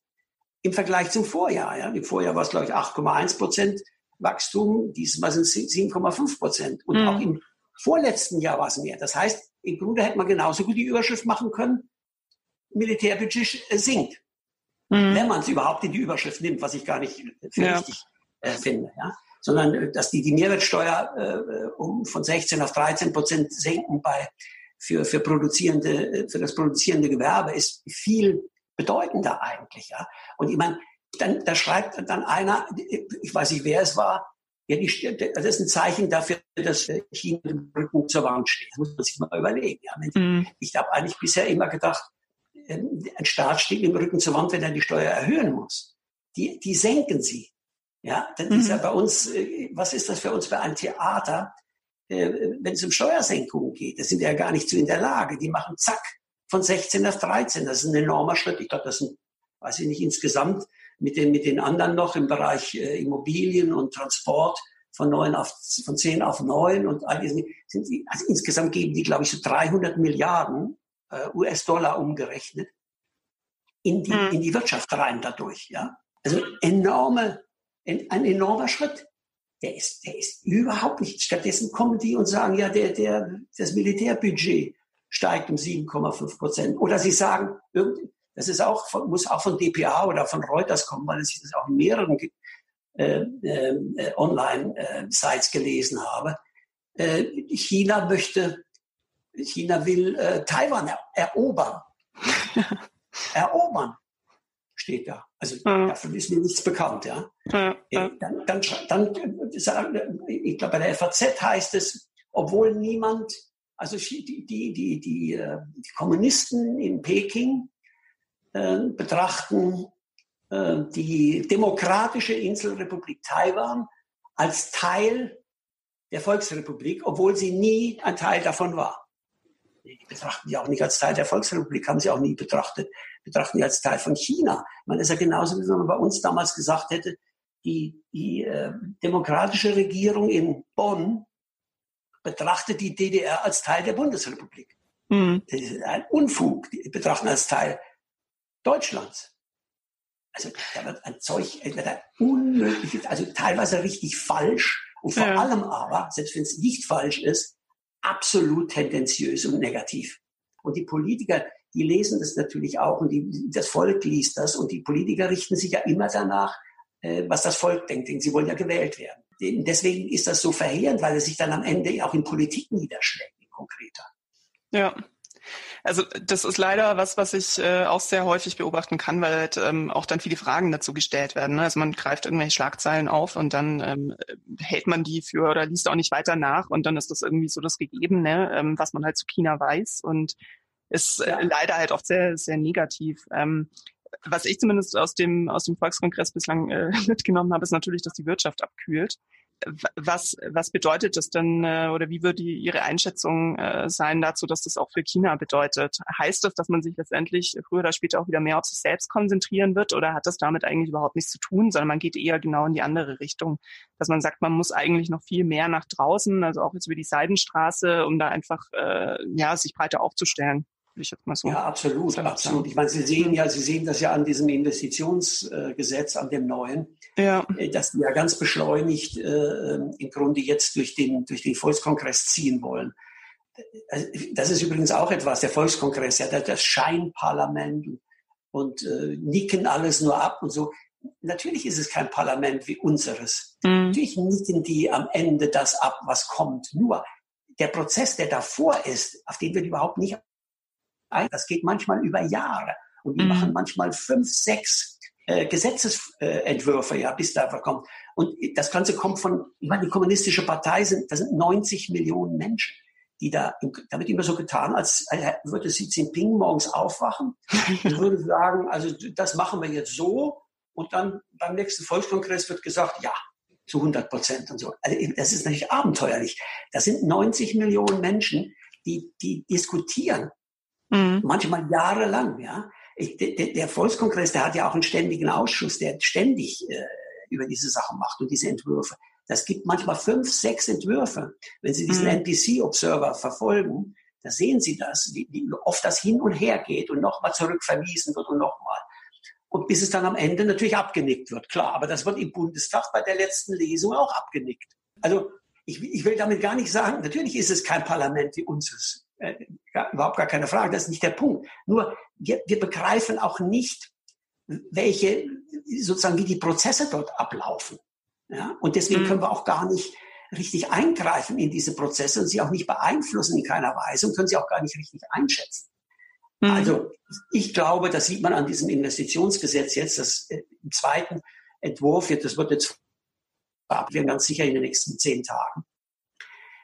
im Vergleich zum Vorjahr. Ja? Im Vorjahr war es, glaube ich, 8,1 Prozent Wachstum, diesmal sind es 7,5 Prozent. Und mhm. auch im vorletzten Jahr war es mehr. Das heißt, im Grunde hätte man genauso gut die Überschrift machen können, Militärbudget sinkt. Mhm. Wenn man es überhaupt in die Überschrift nimmt, was ich gar nicht für ja. richtig äh, finde, ja. Sondern äh, dass die die Mehrwertsteuer äh, um von 16 auf 13 Prozent senken bei für für produzierende für das produzierende Gewerbe ist viel bedeutender eigentlich, ja. Und ich meine, dann da schreibt dann einer, ich weiß nicht wer es war, ja, die, das ist ein Zeichen dafür, dass China im Rücken zur Wand steht. Das muss man sich mal überlegen. Ja. Mhm. Ich habe eigentlich bisher immer gedacht, ein Staat steht im Rücken zur Wand, wenn er die Steuer erhöhen muss. Die, die senken sie. Ja, das mhm. ist ja bei uns, äh, was ist das für uns für ein Theater, äh, wenn es um Steuersenkungen geht? Das sind wir ja gar nicht so in der Lage. Die machen zack von 16 auf 13. Das ist ein enormer Schritt. Ich glaube, das sind, weiß ich nicht, insgesamt mit den, mit den anderen noch im Bereich äh, Immobilien und Transport von neun auf, von zehn auf neun und all sind also insgesamt geben die, glaube ich, so 300 Milliarden äh, US-Dollar umgerechnet in die, mhm. in die Wirtschaft rein dadurch, ja. Also enorme, ein, ein enormer Schritt. Der ist, der ist überhaupt nicht. Stattdessen kommen die und sagen, ja, der, der, das Militärbudget steigt um 7,5 Prozent. Oder sie sagen, das ist auch muss auch von DPA oder von Reuters kommen, weil ich das auch in mehreren äh, äh, Online-Sites gelesen habe. Äh, China möchte, China will äh, Taiwan er erobern. erobern steht da. Also ja. davon ist mir nichts bekannt, ja. ja, ja. Äh, dann, dann, dann, ich glaube, bei der FAZ heißt es, obwohl niemand, also die, die, die, die, die äh, Kommunisten in Peking äh, betrachten äh, die demokratische Inselrepublik Taiwan als Teil der Volksrepublik, obwohl sie nie ein Teil davon war. Die betrachten die auch nicht als Teil der Volksrepublik, haben sie auch nie betrachtet, betrachten die als Teil von China. Man ist ja genauso, wie man bei uns damals gesagt hätte, die, die äh, demokratische Regierung in Bonn betrachtet die DDR als Teil der Bundesrepublik. Mhm. Das ist ein Unfug, die betrachten als Teil Deutschlands. Also da wird ein Zeug, da wird ein unmögliches, also teilweise richtig falsch und vor ja. allem aber, selbst wenn es nicht falsch ist, absolut tendenziös und negativ. Und die Politiker, die lesen das natürlich auch und die, das Volk liest das und die Politiker richten sich ja immer danach, äh, was das Volk denkt, denn sie wollen ja gewählt werden. Deswegen ist das so verheerend, weil es sich dann am Ende auch in Politik niederschlägt, konkreter. Ja, also das ist leider was, was ich äh, auch sehr häufig beobachten kann, weil halt ähm, auch dann viele Fragen dazu gestellt werden. Ne? Also man greift irgendwelche Schlagzeilen auf und dann ähm, hält man die für oder liest auch nicht weiter nach und dann ist das irgendwie so das Gegebene, ähm, was man halt zu China weiß und ist äh, leider halt oft sehr, sehr negativ. Ähm, was ich zumindest aus dem, aus dem Volkskongress bislang äh, mitgenommen habe, ist natürlich, dass die Wirtschaft abkühlt was, was bedeutet das denn äh, oder wie würde Ihre Einschätzung äh, sein dazu, dass das auch für China bedeutet? Heißt das, dass man sich letztendlich früher oder später auch wieder mehr auf sich selbst konzentrieren wird oder hat das damit eigentlich überhaupt nichts zu tun, sondern man geht eher genau in die andere Richtung, dass man sagt, man muss eigentlich noch viel mehr nach draußen, also auch jetzt über die Seidenstraße, um da einfach äh, ja sich breiter aufzustellen? Ich jetzt mal so. Ja, absolut, absolut. Ich meine, Sie sehen ja, Sie sehen das ja an diesem Investitionsgesetz, an dem neuen, ja. Äh, dass die ja ganz beschleunigt äh, im Grunde jetzt durch den, durch den Volkskongress ziehen wollen. Äh, das ist übrigens auch etwas, der Volkskongress, ja, das Scheinparlament und äh, nicken alles nur ab und so. Natürlich ist es kein Parlament wie unseres. Mhm. Natürlich nicken die am Ende das ab, was kommt. Nur der Prozess, der davor ist, auf den wird überhaupt nicht ein. Das geht manchmal über Jahre. Und die mhm. machen manchmal fünf, sechs äh, Gesetzesentwürfe, ja, bis da kommt. Und das Ganze kommt von, ich meine, die kommunistische Partei sind, das sind 90 Millionen Menschen, die da, damit immer so getan, als würde Xi Jinping morgens aufwachen und würde sagen, also das machen wir jetzt so. Und dann beim nächsten Volkskongress wird gesagt, ja, zu 100 Prozent und so. Also das ist natürlich abenteuerlich. Das sind 90 Millionen Menschen, die, die diskutieren Mhm. Manchmal jahrelang, ja. Ich, der, der, Volkskongress, der hat ja auch einen ständigen Ausschuss, der ständig äh, über diese Sachen macht und diese Entwürfe. Das gibt manchmal fünf, sechs Entwürfe. Wenn Sie diesen mhm. NPC-Observer verfolgen, da sehen Sie das, wie, wie oft das hin und her geht und nochmal zurückverwiesen wird und nochmal. Und bis es dann am Ende natürlich abgenickt wird, klar. Aber das wird im Bundestag bei der letzten Lesung auch abgenickt. Also ich, ich will damit gar nicht sagen, natürlich ist es kein Parlament wie unseres. Äh, überhaupt gar keine Frage, das ist nicht der Punkt. Nur wir, wir begreifen auch nicht, welche, sozusagen, wie die Prozesse dort ablaufen. Ja? Und deswegen mhm. können wir auch gar nicht richtig eingreifen in diese Prozesse und sie auch nicht beeinflussen in keiner Weise und können sie auch gar nicht richtig einschätzen. Mhm. Also ich glaube, das sieht man an diesem Investitionsgesetz jetzt, das äh, im zweiten Entwurf, das wird jetzt verabschieden, ganz sicher in den nächsten zehn Tagen.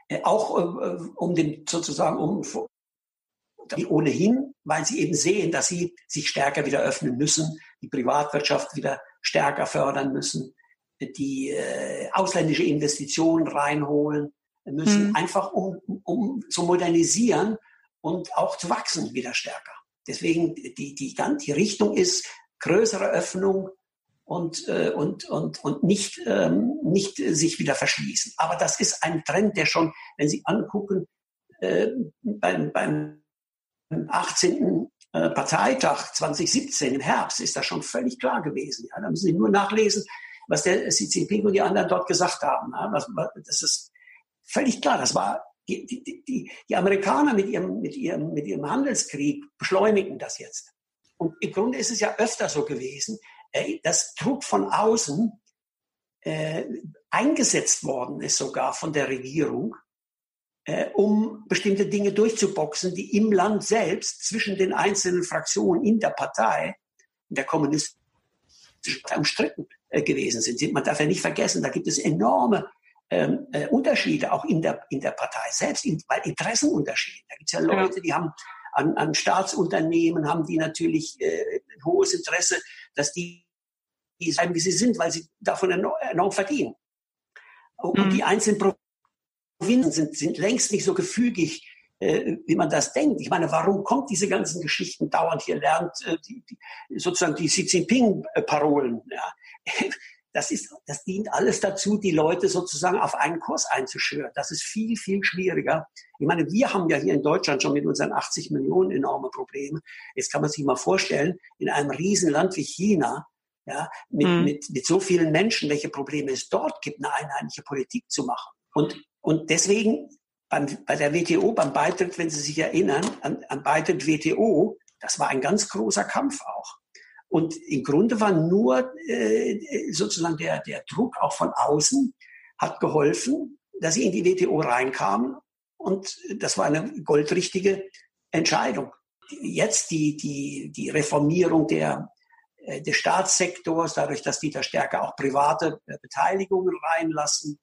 Äh, auch äh, um den sozusagen um die ohnehin, weil sie eben sehen, dass sie sich stärker wieder öffnen müssen, die Privatwirtschaft wieder stärker fördern müssen, die äh, ausländische Investitionen reinholen müssen, mhm. einfach um, um zu modernisieren und auch zu wachsen wieder stärker. Deswegen die, die, die Richtung ist größere Öffnung und, äh, und, und, und nicht, ähm, nicht sich wieder verschließen. Aber das ist ein Trend, der schon, wenn Sie angucken, äh, beim, beim 18. Äh, Parteitag 2017 im Herbst ist das schon völlig klar gewesen. Ja, da müssen Sie nur nachlesen, was der Jinping und die anderen dort gesagt haben. Ja, das, das ist völlig klar. Das war die, die, die, die Amerikaner mit ihrem, mit, ihrem, mit ihrem Handelskrieg beschleunigen das jetzt. Und im Grunde ist es ja öfter so gewesen, äh, dass Druck von außen äh, eingesetzt worden ist, sogar von der Regierung, äh, um bestimmte Dinge durchzuboxen, die im Land selbst zwischen den einzelnen Fraktionen in der Partei, in der kommunistischen Partei umstritten äh, gewesen sind. Man darf ja nicht vergessen, da gibt es enorme ähm, äh, Unterschiede auch in der, in der Partei selbst, in, weil Interessenunterschiede. Da gibt es ja Leute, die haben an, an Staatsunternehmen, haben die natürlich äh, ein hohes Interesse, dass die, die sein, wie sie sind, weil sie davon enorm, enorm verdienen. Und mhm. die einzelnen Provinzen sind, sind längst nicht so gefügig, äh, wie man das denkt. Ich meine, warum kommt diese ganzen Geschichten dauernd hier lernt, äh, die, die, sozusagen die Xi Jinping-Parolen? Ja das ist, das dient alles dazu, die Leute sozusagen auf einen Kurs einzuschwören. Das ist viel, viel schwieriger. Ich meine, wir haben ja hier in Deutschland schon mit unseren 80 Millionen enorme Probleme. Jetzt kann man sich mal vorstellen, in einem Riesenland wie China, ja, mit, mhm. mit, mit so vielen Menschen, welche Probleme es dort gibt, eine einheitliche Politik zu machen. Und, und deswegen beim, bei der WTO, beim Beitritt, wenn Sie sich erinnern, an, an Beitritt WTO, das war ein ganz großer Kampf auch. Und im Grunde war nur äh, sozusagen der, der Druck auch von außen hat geholfen, dass sie in die WTO reinkamen. Und das war eine goldrichtige Entscheidung. Jetzt die, die, die Reformierung der, äh, des Staatssektors, dadurch, dass die da stärker auch private äh, Beteiligungen reinlassen,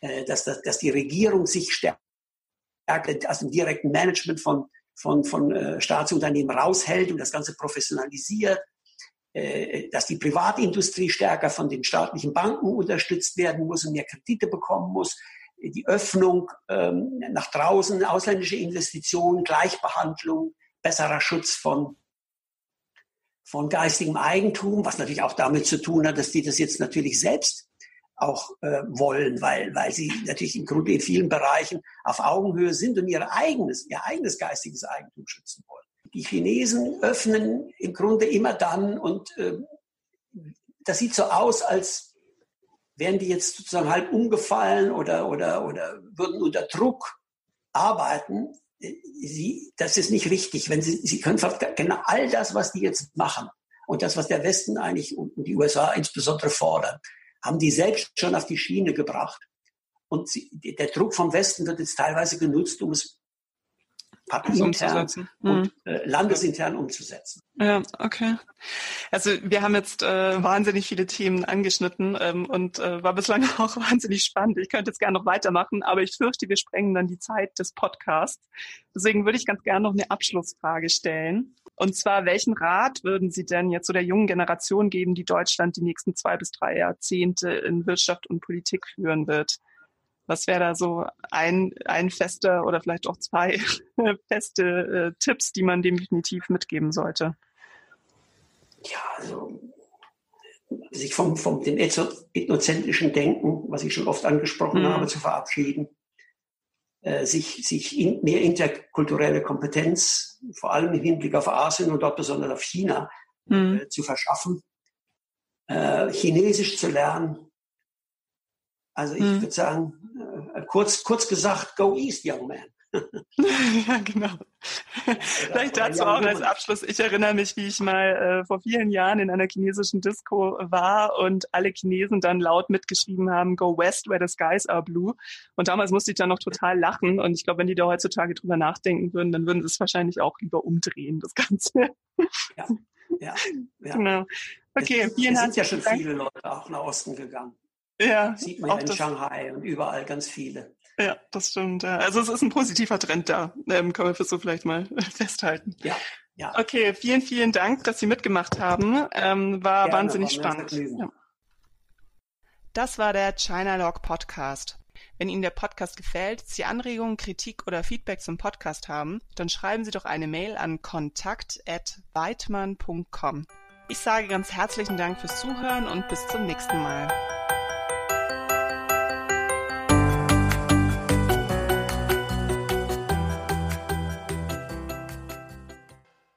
äh, dass, dass, dass die Regierung sich stärker aus dem direkten Management von, von, von Staatsunternehmen raushält und das Ganze professionalisiert, dass die Privatindustrie stärker von den staatlichen Banken unterstützt werden muss und mehr Kredite bekommen muss, die Öffnung ähm, nach draußen, ausländische Investitionen, Gleichbehandlung, besserer Schutz von, von geistigem Eigentum, was natürlich auch damit zu tun hat, dass die das jetzt natürlich selbst auch äh, wollen, weil, weil sie natürlich im Grunde in vielen Bereichen auf Augenhöhe sind und ihr eigenes, ihr eigenes geistiges Eigentum schützen wollen die Chinesen öffnen im Grunde immer dann und äh, das sieht so aus, als wären die jetzt sozusagen halb umgefallen oder, oder, oder würden unter Druck arbeiten. Sie, das ist nicht richtig. Wenn sie, sie können genau all das, was die jetzt machen und das, was der Westen eigentlich und die USA insbesondere fordern, haben die selbst schon auf die Schiene gebracht. Und sie, der Druck vom Westen wird jetzt teilweise genutzt, um es parteiintern und mhm. äh, landesintern umzusetzen. Ja, okay. Also wir haben jetzt äh, wahnsinnig viele Themen angeschnitten ähm, und äh, war bislang auch wahnsinnig spannend. Ich könnte jetzt gerne noch weitermachen, aber ich fürchte, wir sprengen dann die Zeit des Podcasts. Deswegen würde ich ganz gerne noch eine Abschlussfrage stellen. Und zwar, welchen Rat würden Sie denn jetzt so der jungen Generation geben, die Deutschland die nächsten zwei bis drei Jahrzehnte in Wirtschaft und Politik führen wird? Was wäre da so ein, ein fester oder vielleicht auch zwei feste äh, Tipps, die man definitiv mitgeben sollte? Ja, also sich vom, vom dem ethnozentrischen Denken, was ich schon oft angesprochen mhm. habe, zu verabschieden, äh, sich, sich in, mehr interkulturelle Kompetenz, vor allem im Hinblick auf Asien und dort besonders auf China, mhm. äh, zu verschaffen, äh, Chinesisch zu lernen, also ich mhm. würde sagen, äh, kurz, kurz gesagt, go east, young man. ja, genau. Vielleicht dazu auch als Abschluss. Ich erinnere mich, wie ich mal äh, vor vielen Jahren in einer chinesischen Disco war und alle Chinesen dann laut mitgeschrieben haben, Go West, where the skies are blue. Und damals musste ich dann noch total lachen. Und ich glaube, wenn die da heutzutage drüber nachdenken würden, dann würden sie es wahrscheinlich auch lieber umdrehen, das Ganze. Ja, ja. ja. Genau. Okay, es, vielen Dank. Es sind ja schon viele Leute auch nach Osten gegangen. Ja. Sieht man in Shanghai und überall ganz viele. Ja, das stimmt. Ja. Also es ist ein positiver Trend da, ähm, können wir so vielleicht mal festhalten. Ja, ja. Okay, vielen, vielen Dank, dass Sie mitgemacht haben. Ähm, war Gerne, wahnsinnig war spannend. Ja. Das war der China Log Podcast. Wenn Ihnen der Podcast gefällt, Sie Anregungen, Kritik oder Feedback zum Podcast haben, dann schreiben Sie doch eine Mail an kontakt@weidmann.com. Ich sage ganz herzlichen Dank fürs Zuhören und bis zum nächsten Mal.